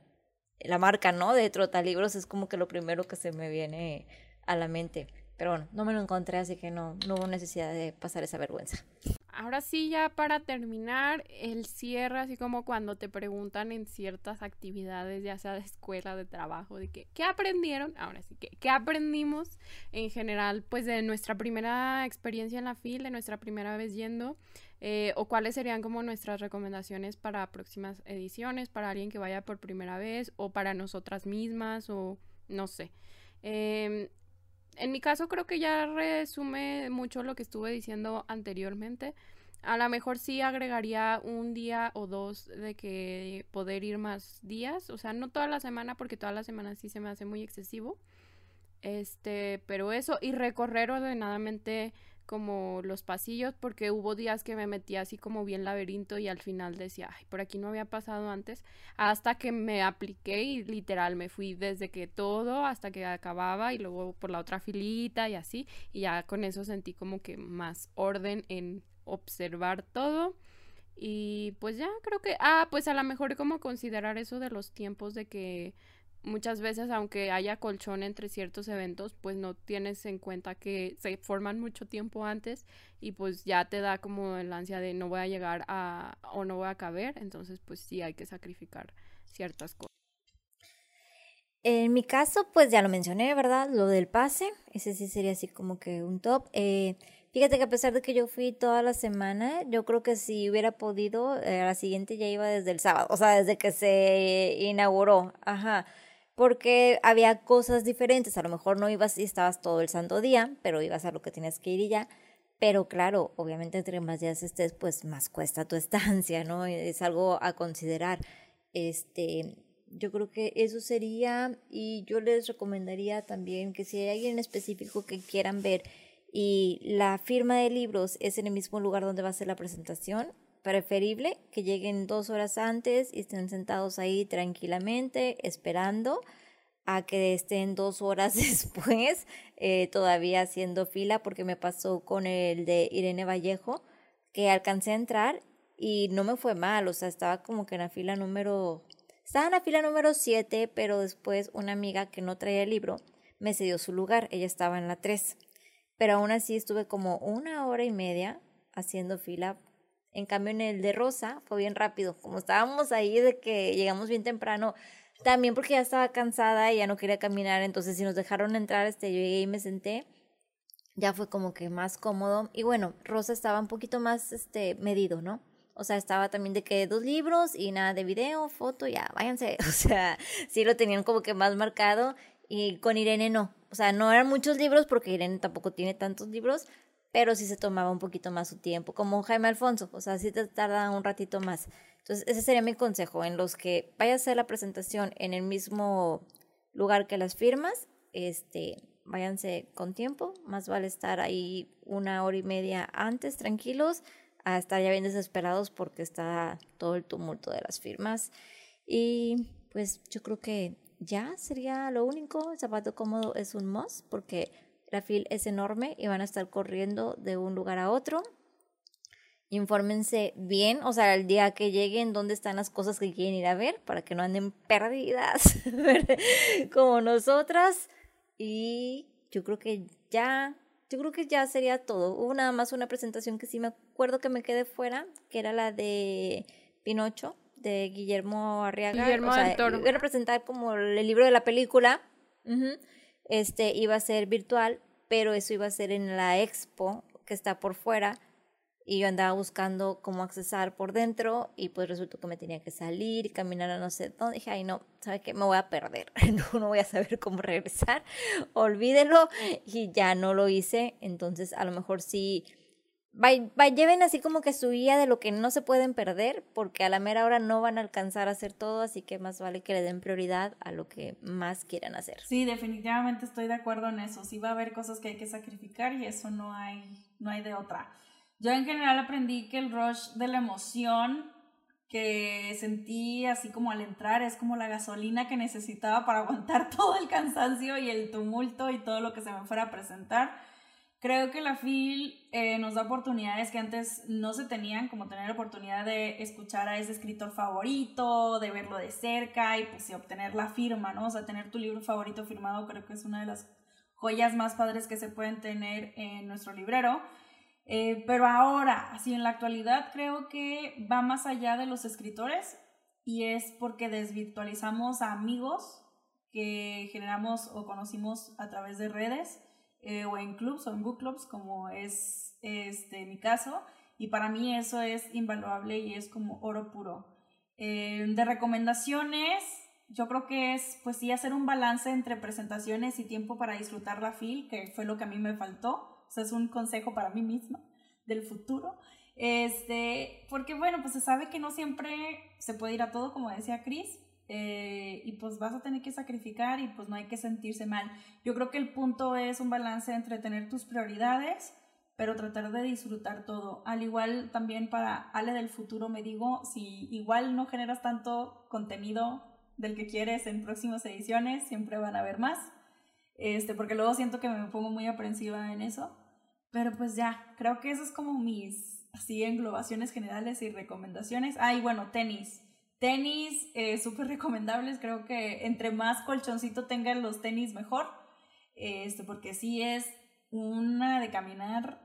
la marca, ¿no? De Trotalibros es como que lo primero que se me viene a la mente. Pero bueno, no me lo encontré, así que no, no hubo necesidad de pasar esa vergüenza. Ahora sí, ya para terminar, el cierre, así como cuando te preguntan en ciertas actividades, ya sea de escuela, de trabajo, de que, ¿qué aprendieron? Ahora sí, que ¿qué aprendimos en general, pues de nuestra primera experiencia en la FIL, de nuestra primera vez yendo? Eh, o cuáles serían como nuestras recomendaciones para próximas ediciones, para alguien que vaya por primera vez o para nosotras mismas o no sé. Em, en mi caso creo que ya resume mucho lo que estuve diciendo anteriormente. A lo mejor sí agregaría un día o dos de que poder ir más días, o sea, no toda la semana porque toda la semana sí se me hace muy excesivo. Este, pero eso y recorrer ordenadamente como los pasillos porque hubo días que me metí así como bien laberinto y al final decía, ay, por aquí no había pasado antes, hasta que me apliqué y literal me fui desde que todo hasta que acababa y luego por la otra filita y así y ya con eso sentí como que más orden en observar todo. Y pues ya creo que, ah, pues a lo mejor como considerar eso de los tiempos de que muchas veces, aunque haya colchón entre ciertos eventos, pues no tienes en cuenta que se forman mucho tiempo antes y pues ya te da como el ansia de no voy a llegar a o no voy a caber, entonces pues sí hay que sacrificar ciertas cosas. En mi caso, pues ya lo mencioné, ¿verdad? Lo del pase, ese sí sería así como que un top. Eh, fíjate que a pesar de que yo fui toda la semana, yo creo que si hubiera podido, eh, la siguiente ya iba desde el sábado, o sea, desde que se inauguró, ajá. Porque había cosas diferentes. A lo mejor no ibas y estabas todo el santo día, pero ibas a lo que tenías que ir y ya. Pero claro, obviamente entre más días estés, pues más cuesta tu <laughs> estancia, ¿no? Es algo a considerar. Este, yo creo que eso sería y yo les recomendaría también que si hay alguien específico que quieran ver y la firma de libros es en el mismo lugar donde va a ser la presentación, preferible que lleguen dos horas antes y estén sentados ahí tranquilamente esperando a que estén dos horas <laughs> después eh, todavía haciendo fila porque me pasó con el de Irene Vallejo que alcancé a entrar y no me fue mal, o sea, estaba como que en la fila número, estaba en la fila número 7, pero después una amiga que no traía el libro me cedió su lugar, ella estaba en la 3, pero aún así estuve como una hora y media haciendo fila en cambio, en el de Rosa fue bien rápido. Como estábamos ahí de que llegamos bien temprano, también porque ya estaba cansada y ya no quería caminar, entonces si nos dejaron entrar, este, yo llegué y me senté, ya fue como que más cómodo. Y bueno, Rosa estaba un poquito más este, medido, ¿no? O sea, estaba también de que dos libros y nada de video, foto, ya, váyanse. <laughs> O sea, sí lo tenían como que más marcado y con Irene no. O sea, no eran muchos libros porque Irene tampoco tiene tantos libros, pero sí se tomaba un poquito más su tiempo, como Jaime Alfonso, o sea, sí te tarda un ratito más. Entonces, ese sería mi consejo, en los que vaya a hacer la presentación en el mismo lugar que las firmas, este, váyanse con tiempo, más vale estar ahí una hora y media antes, tranquilos, a estar ya bien desesperados porque está todo el tumulto de las firmas. Y pues yo creo que ya sería lo único, el zapato cómodo es un must porque la fila es enorme y van a estar corriendo de un lugar a otro. Infórmense bien, o sea, el día que lleguen, dónde están las cosas que quieren ir a ver para que no anden perdidas <laughs> como nosotras. Y yo creo que ya, yo creo que ya sería todo. Hubo nada más una presentación que sí me acuerdo que me quedé fuera, que era la de Pinocho, de Guillermo Arriaga. Guillermo o sea, Toro. Iba a representar como el libro de la película este iba a ser virtual, pero eso iba a ser en la expo que está por fuera y yo andaba buscando cómo accesar por dentro y pues resultó que me tenía que salir caminar a no sé dónde. Dije, ay no, ¿sabe qué? Me voy a perder, <laughs> no, no voy a saber cómo regresar, olvídelo y ya no lo hice. Entonces a lo mejor sí lleven así como que su guía de lo que no se pueden perder, porque a la mera hora no van a alcanzar a hacer todo, así que más vale que le den prioridad a lo que más quieran hacer. Sí, definitivamente estoy de acuerdo en eso. Sí va a haber cosas que hay que sacrificar y eso no hay, no hay de otra. Yo en general aprendí que el rush de la emoción que sentí así como al entrar es como la gasolina que necesitaba para <laughs> aguantar todo el cansancio y el tumulto y todo lo que se me fuera a presentar Creo que la FIL eh, nos da oportunidades que antes no se tenían, como tener la oportunidad de escuchar a ese escritor favorito, de verlo de cerca y pues obtener la firma, ¿no? O sea, tener tu libro favorito firmado creo que es una de las joyas más padres que se pueden tener en nuestro librero. Eh, pero ahora, así en la actualidad, creo que va más allá de los escritores y es porque desvirtualizamos a amigos que generamos o conocimos a través de redes eh, o en clubs o en book clubs como es este, mi caso y para mí eso es invaluable y es como oro puro. Eh, de recomendaciones, yo creo que es pues sí hacer un balance entre presentaciones y tiempo para disfrutar la FIL, que fue lo que a mí me faltó. O es un consejo para mí misma del futuro. Este, porque bueno, pues se sabe que no siempre se puede ir a todo, como decía Chris, eh, y pues vas a tener que sacrificar y pues no hay que sentirse mal. Yo creo que el punto es un balance entre tener tus prioridades, pero tratar de disfrutar todo. Al igual también para Ale del futuro me digo, si igual no generas tanto contenido del que quieres en próximas ediciones, siempre van a haber más. Este, porque luego siento que me pongo muy aprensiva en eso. Pero pues ya, creo que eso es como mis así englobaciones generales y recomendaciones. Ah, y bueno, tenis Tenis eh, súper recomendables, creo que entre más colchoncito tengan los tenis mejor, este, porque sí es una de caminar,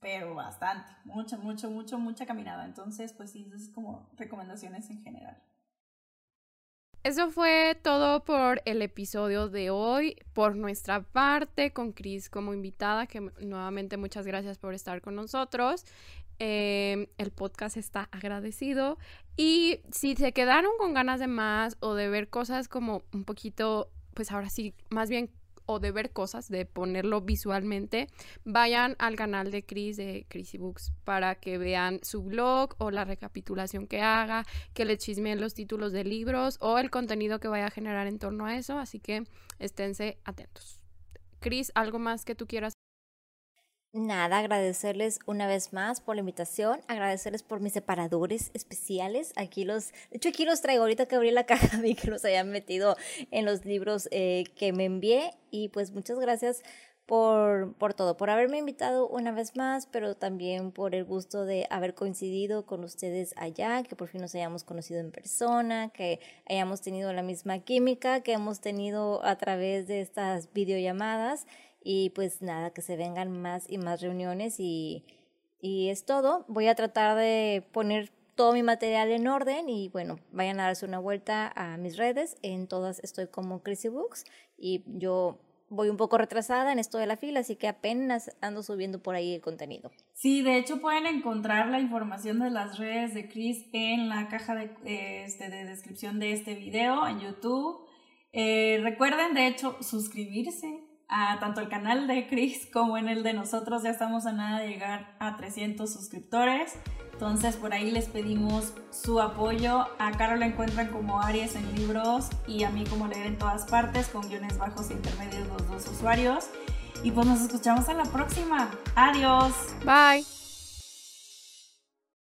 pero bastante, mucha, mucho, mucho, mucha caminada. Entonces, pues sí, es como recomendaciones en general. Eso fue todo por el episodio de hoy. Por nuestra parte, con Chris como invitada, que nuevamente muchas gracias por estar con nosotros. Em, el podcast está agradecido. Y si se quedaron con ganas de más o de ver cosas como un poquito, pues ahora sí, más bien o de ver cosas, de ponerlo visualmente, vayan al canal de Chris de Chrissy Books para que vean su blog o la recapitulación que haga, que le chismeen los títulos de libros o el contenido que vaya a generar en torno a eso, así que esténse atentos. Chris, ¿algo más que tú quieras Nada, agradecerles una vez más por la invitación, agradecerles por mis separadores especiales. Aquí los, de hecho aquí los traigo, ahorita que abrí la <laughs> caja vi que los hayan metido en los libros eh, que me envié. Y pues muchas gracias por, por todo, por haberme invitado una vez más, pero también por el gusto de haber coincidido con ustedes allá, que por fin nos hayamos conocido en persona, que hayamos tenido la misma química que hemos tenido a través de estas videollamadas y pues nada, que se vengan más y más reuniones y, y es todo. Voy a tratar de poner todo mi material en orden y bueno, vayan a darse una vuelta a mis redes. En todas estoy como Chrissy Books y yo voy un poco retrasada en esto de la fila, así que apenas ando subiendo por ahí el contenido. Sí, de hecho pueden encontrar la información de las redes de Chris en la caja de, este, de descripción de este video en YouTube. Eh, recuerden, de hecho, suscribirse a tanto el canal de Chris como en el de nosotros. Ya estamos a nada de llegar a 300 suscriptores. Entonces por ahí les pedimos su apoyo. A Carol la encuentran como Aries en libros y a mí como leer en todas partes con guiones bajos e intermedios los dos usuarios. Y pues nos escuchamos en la próxima. Adiós. Bye.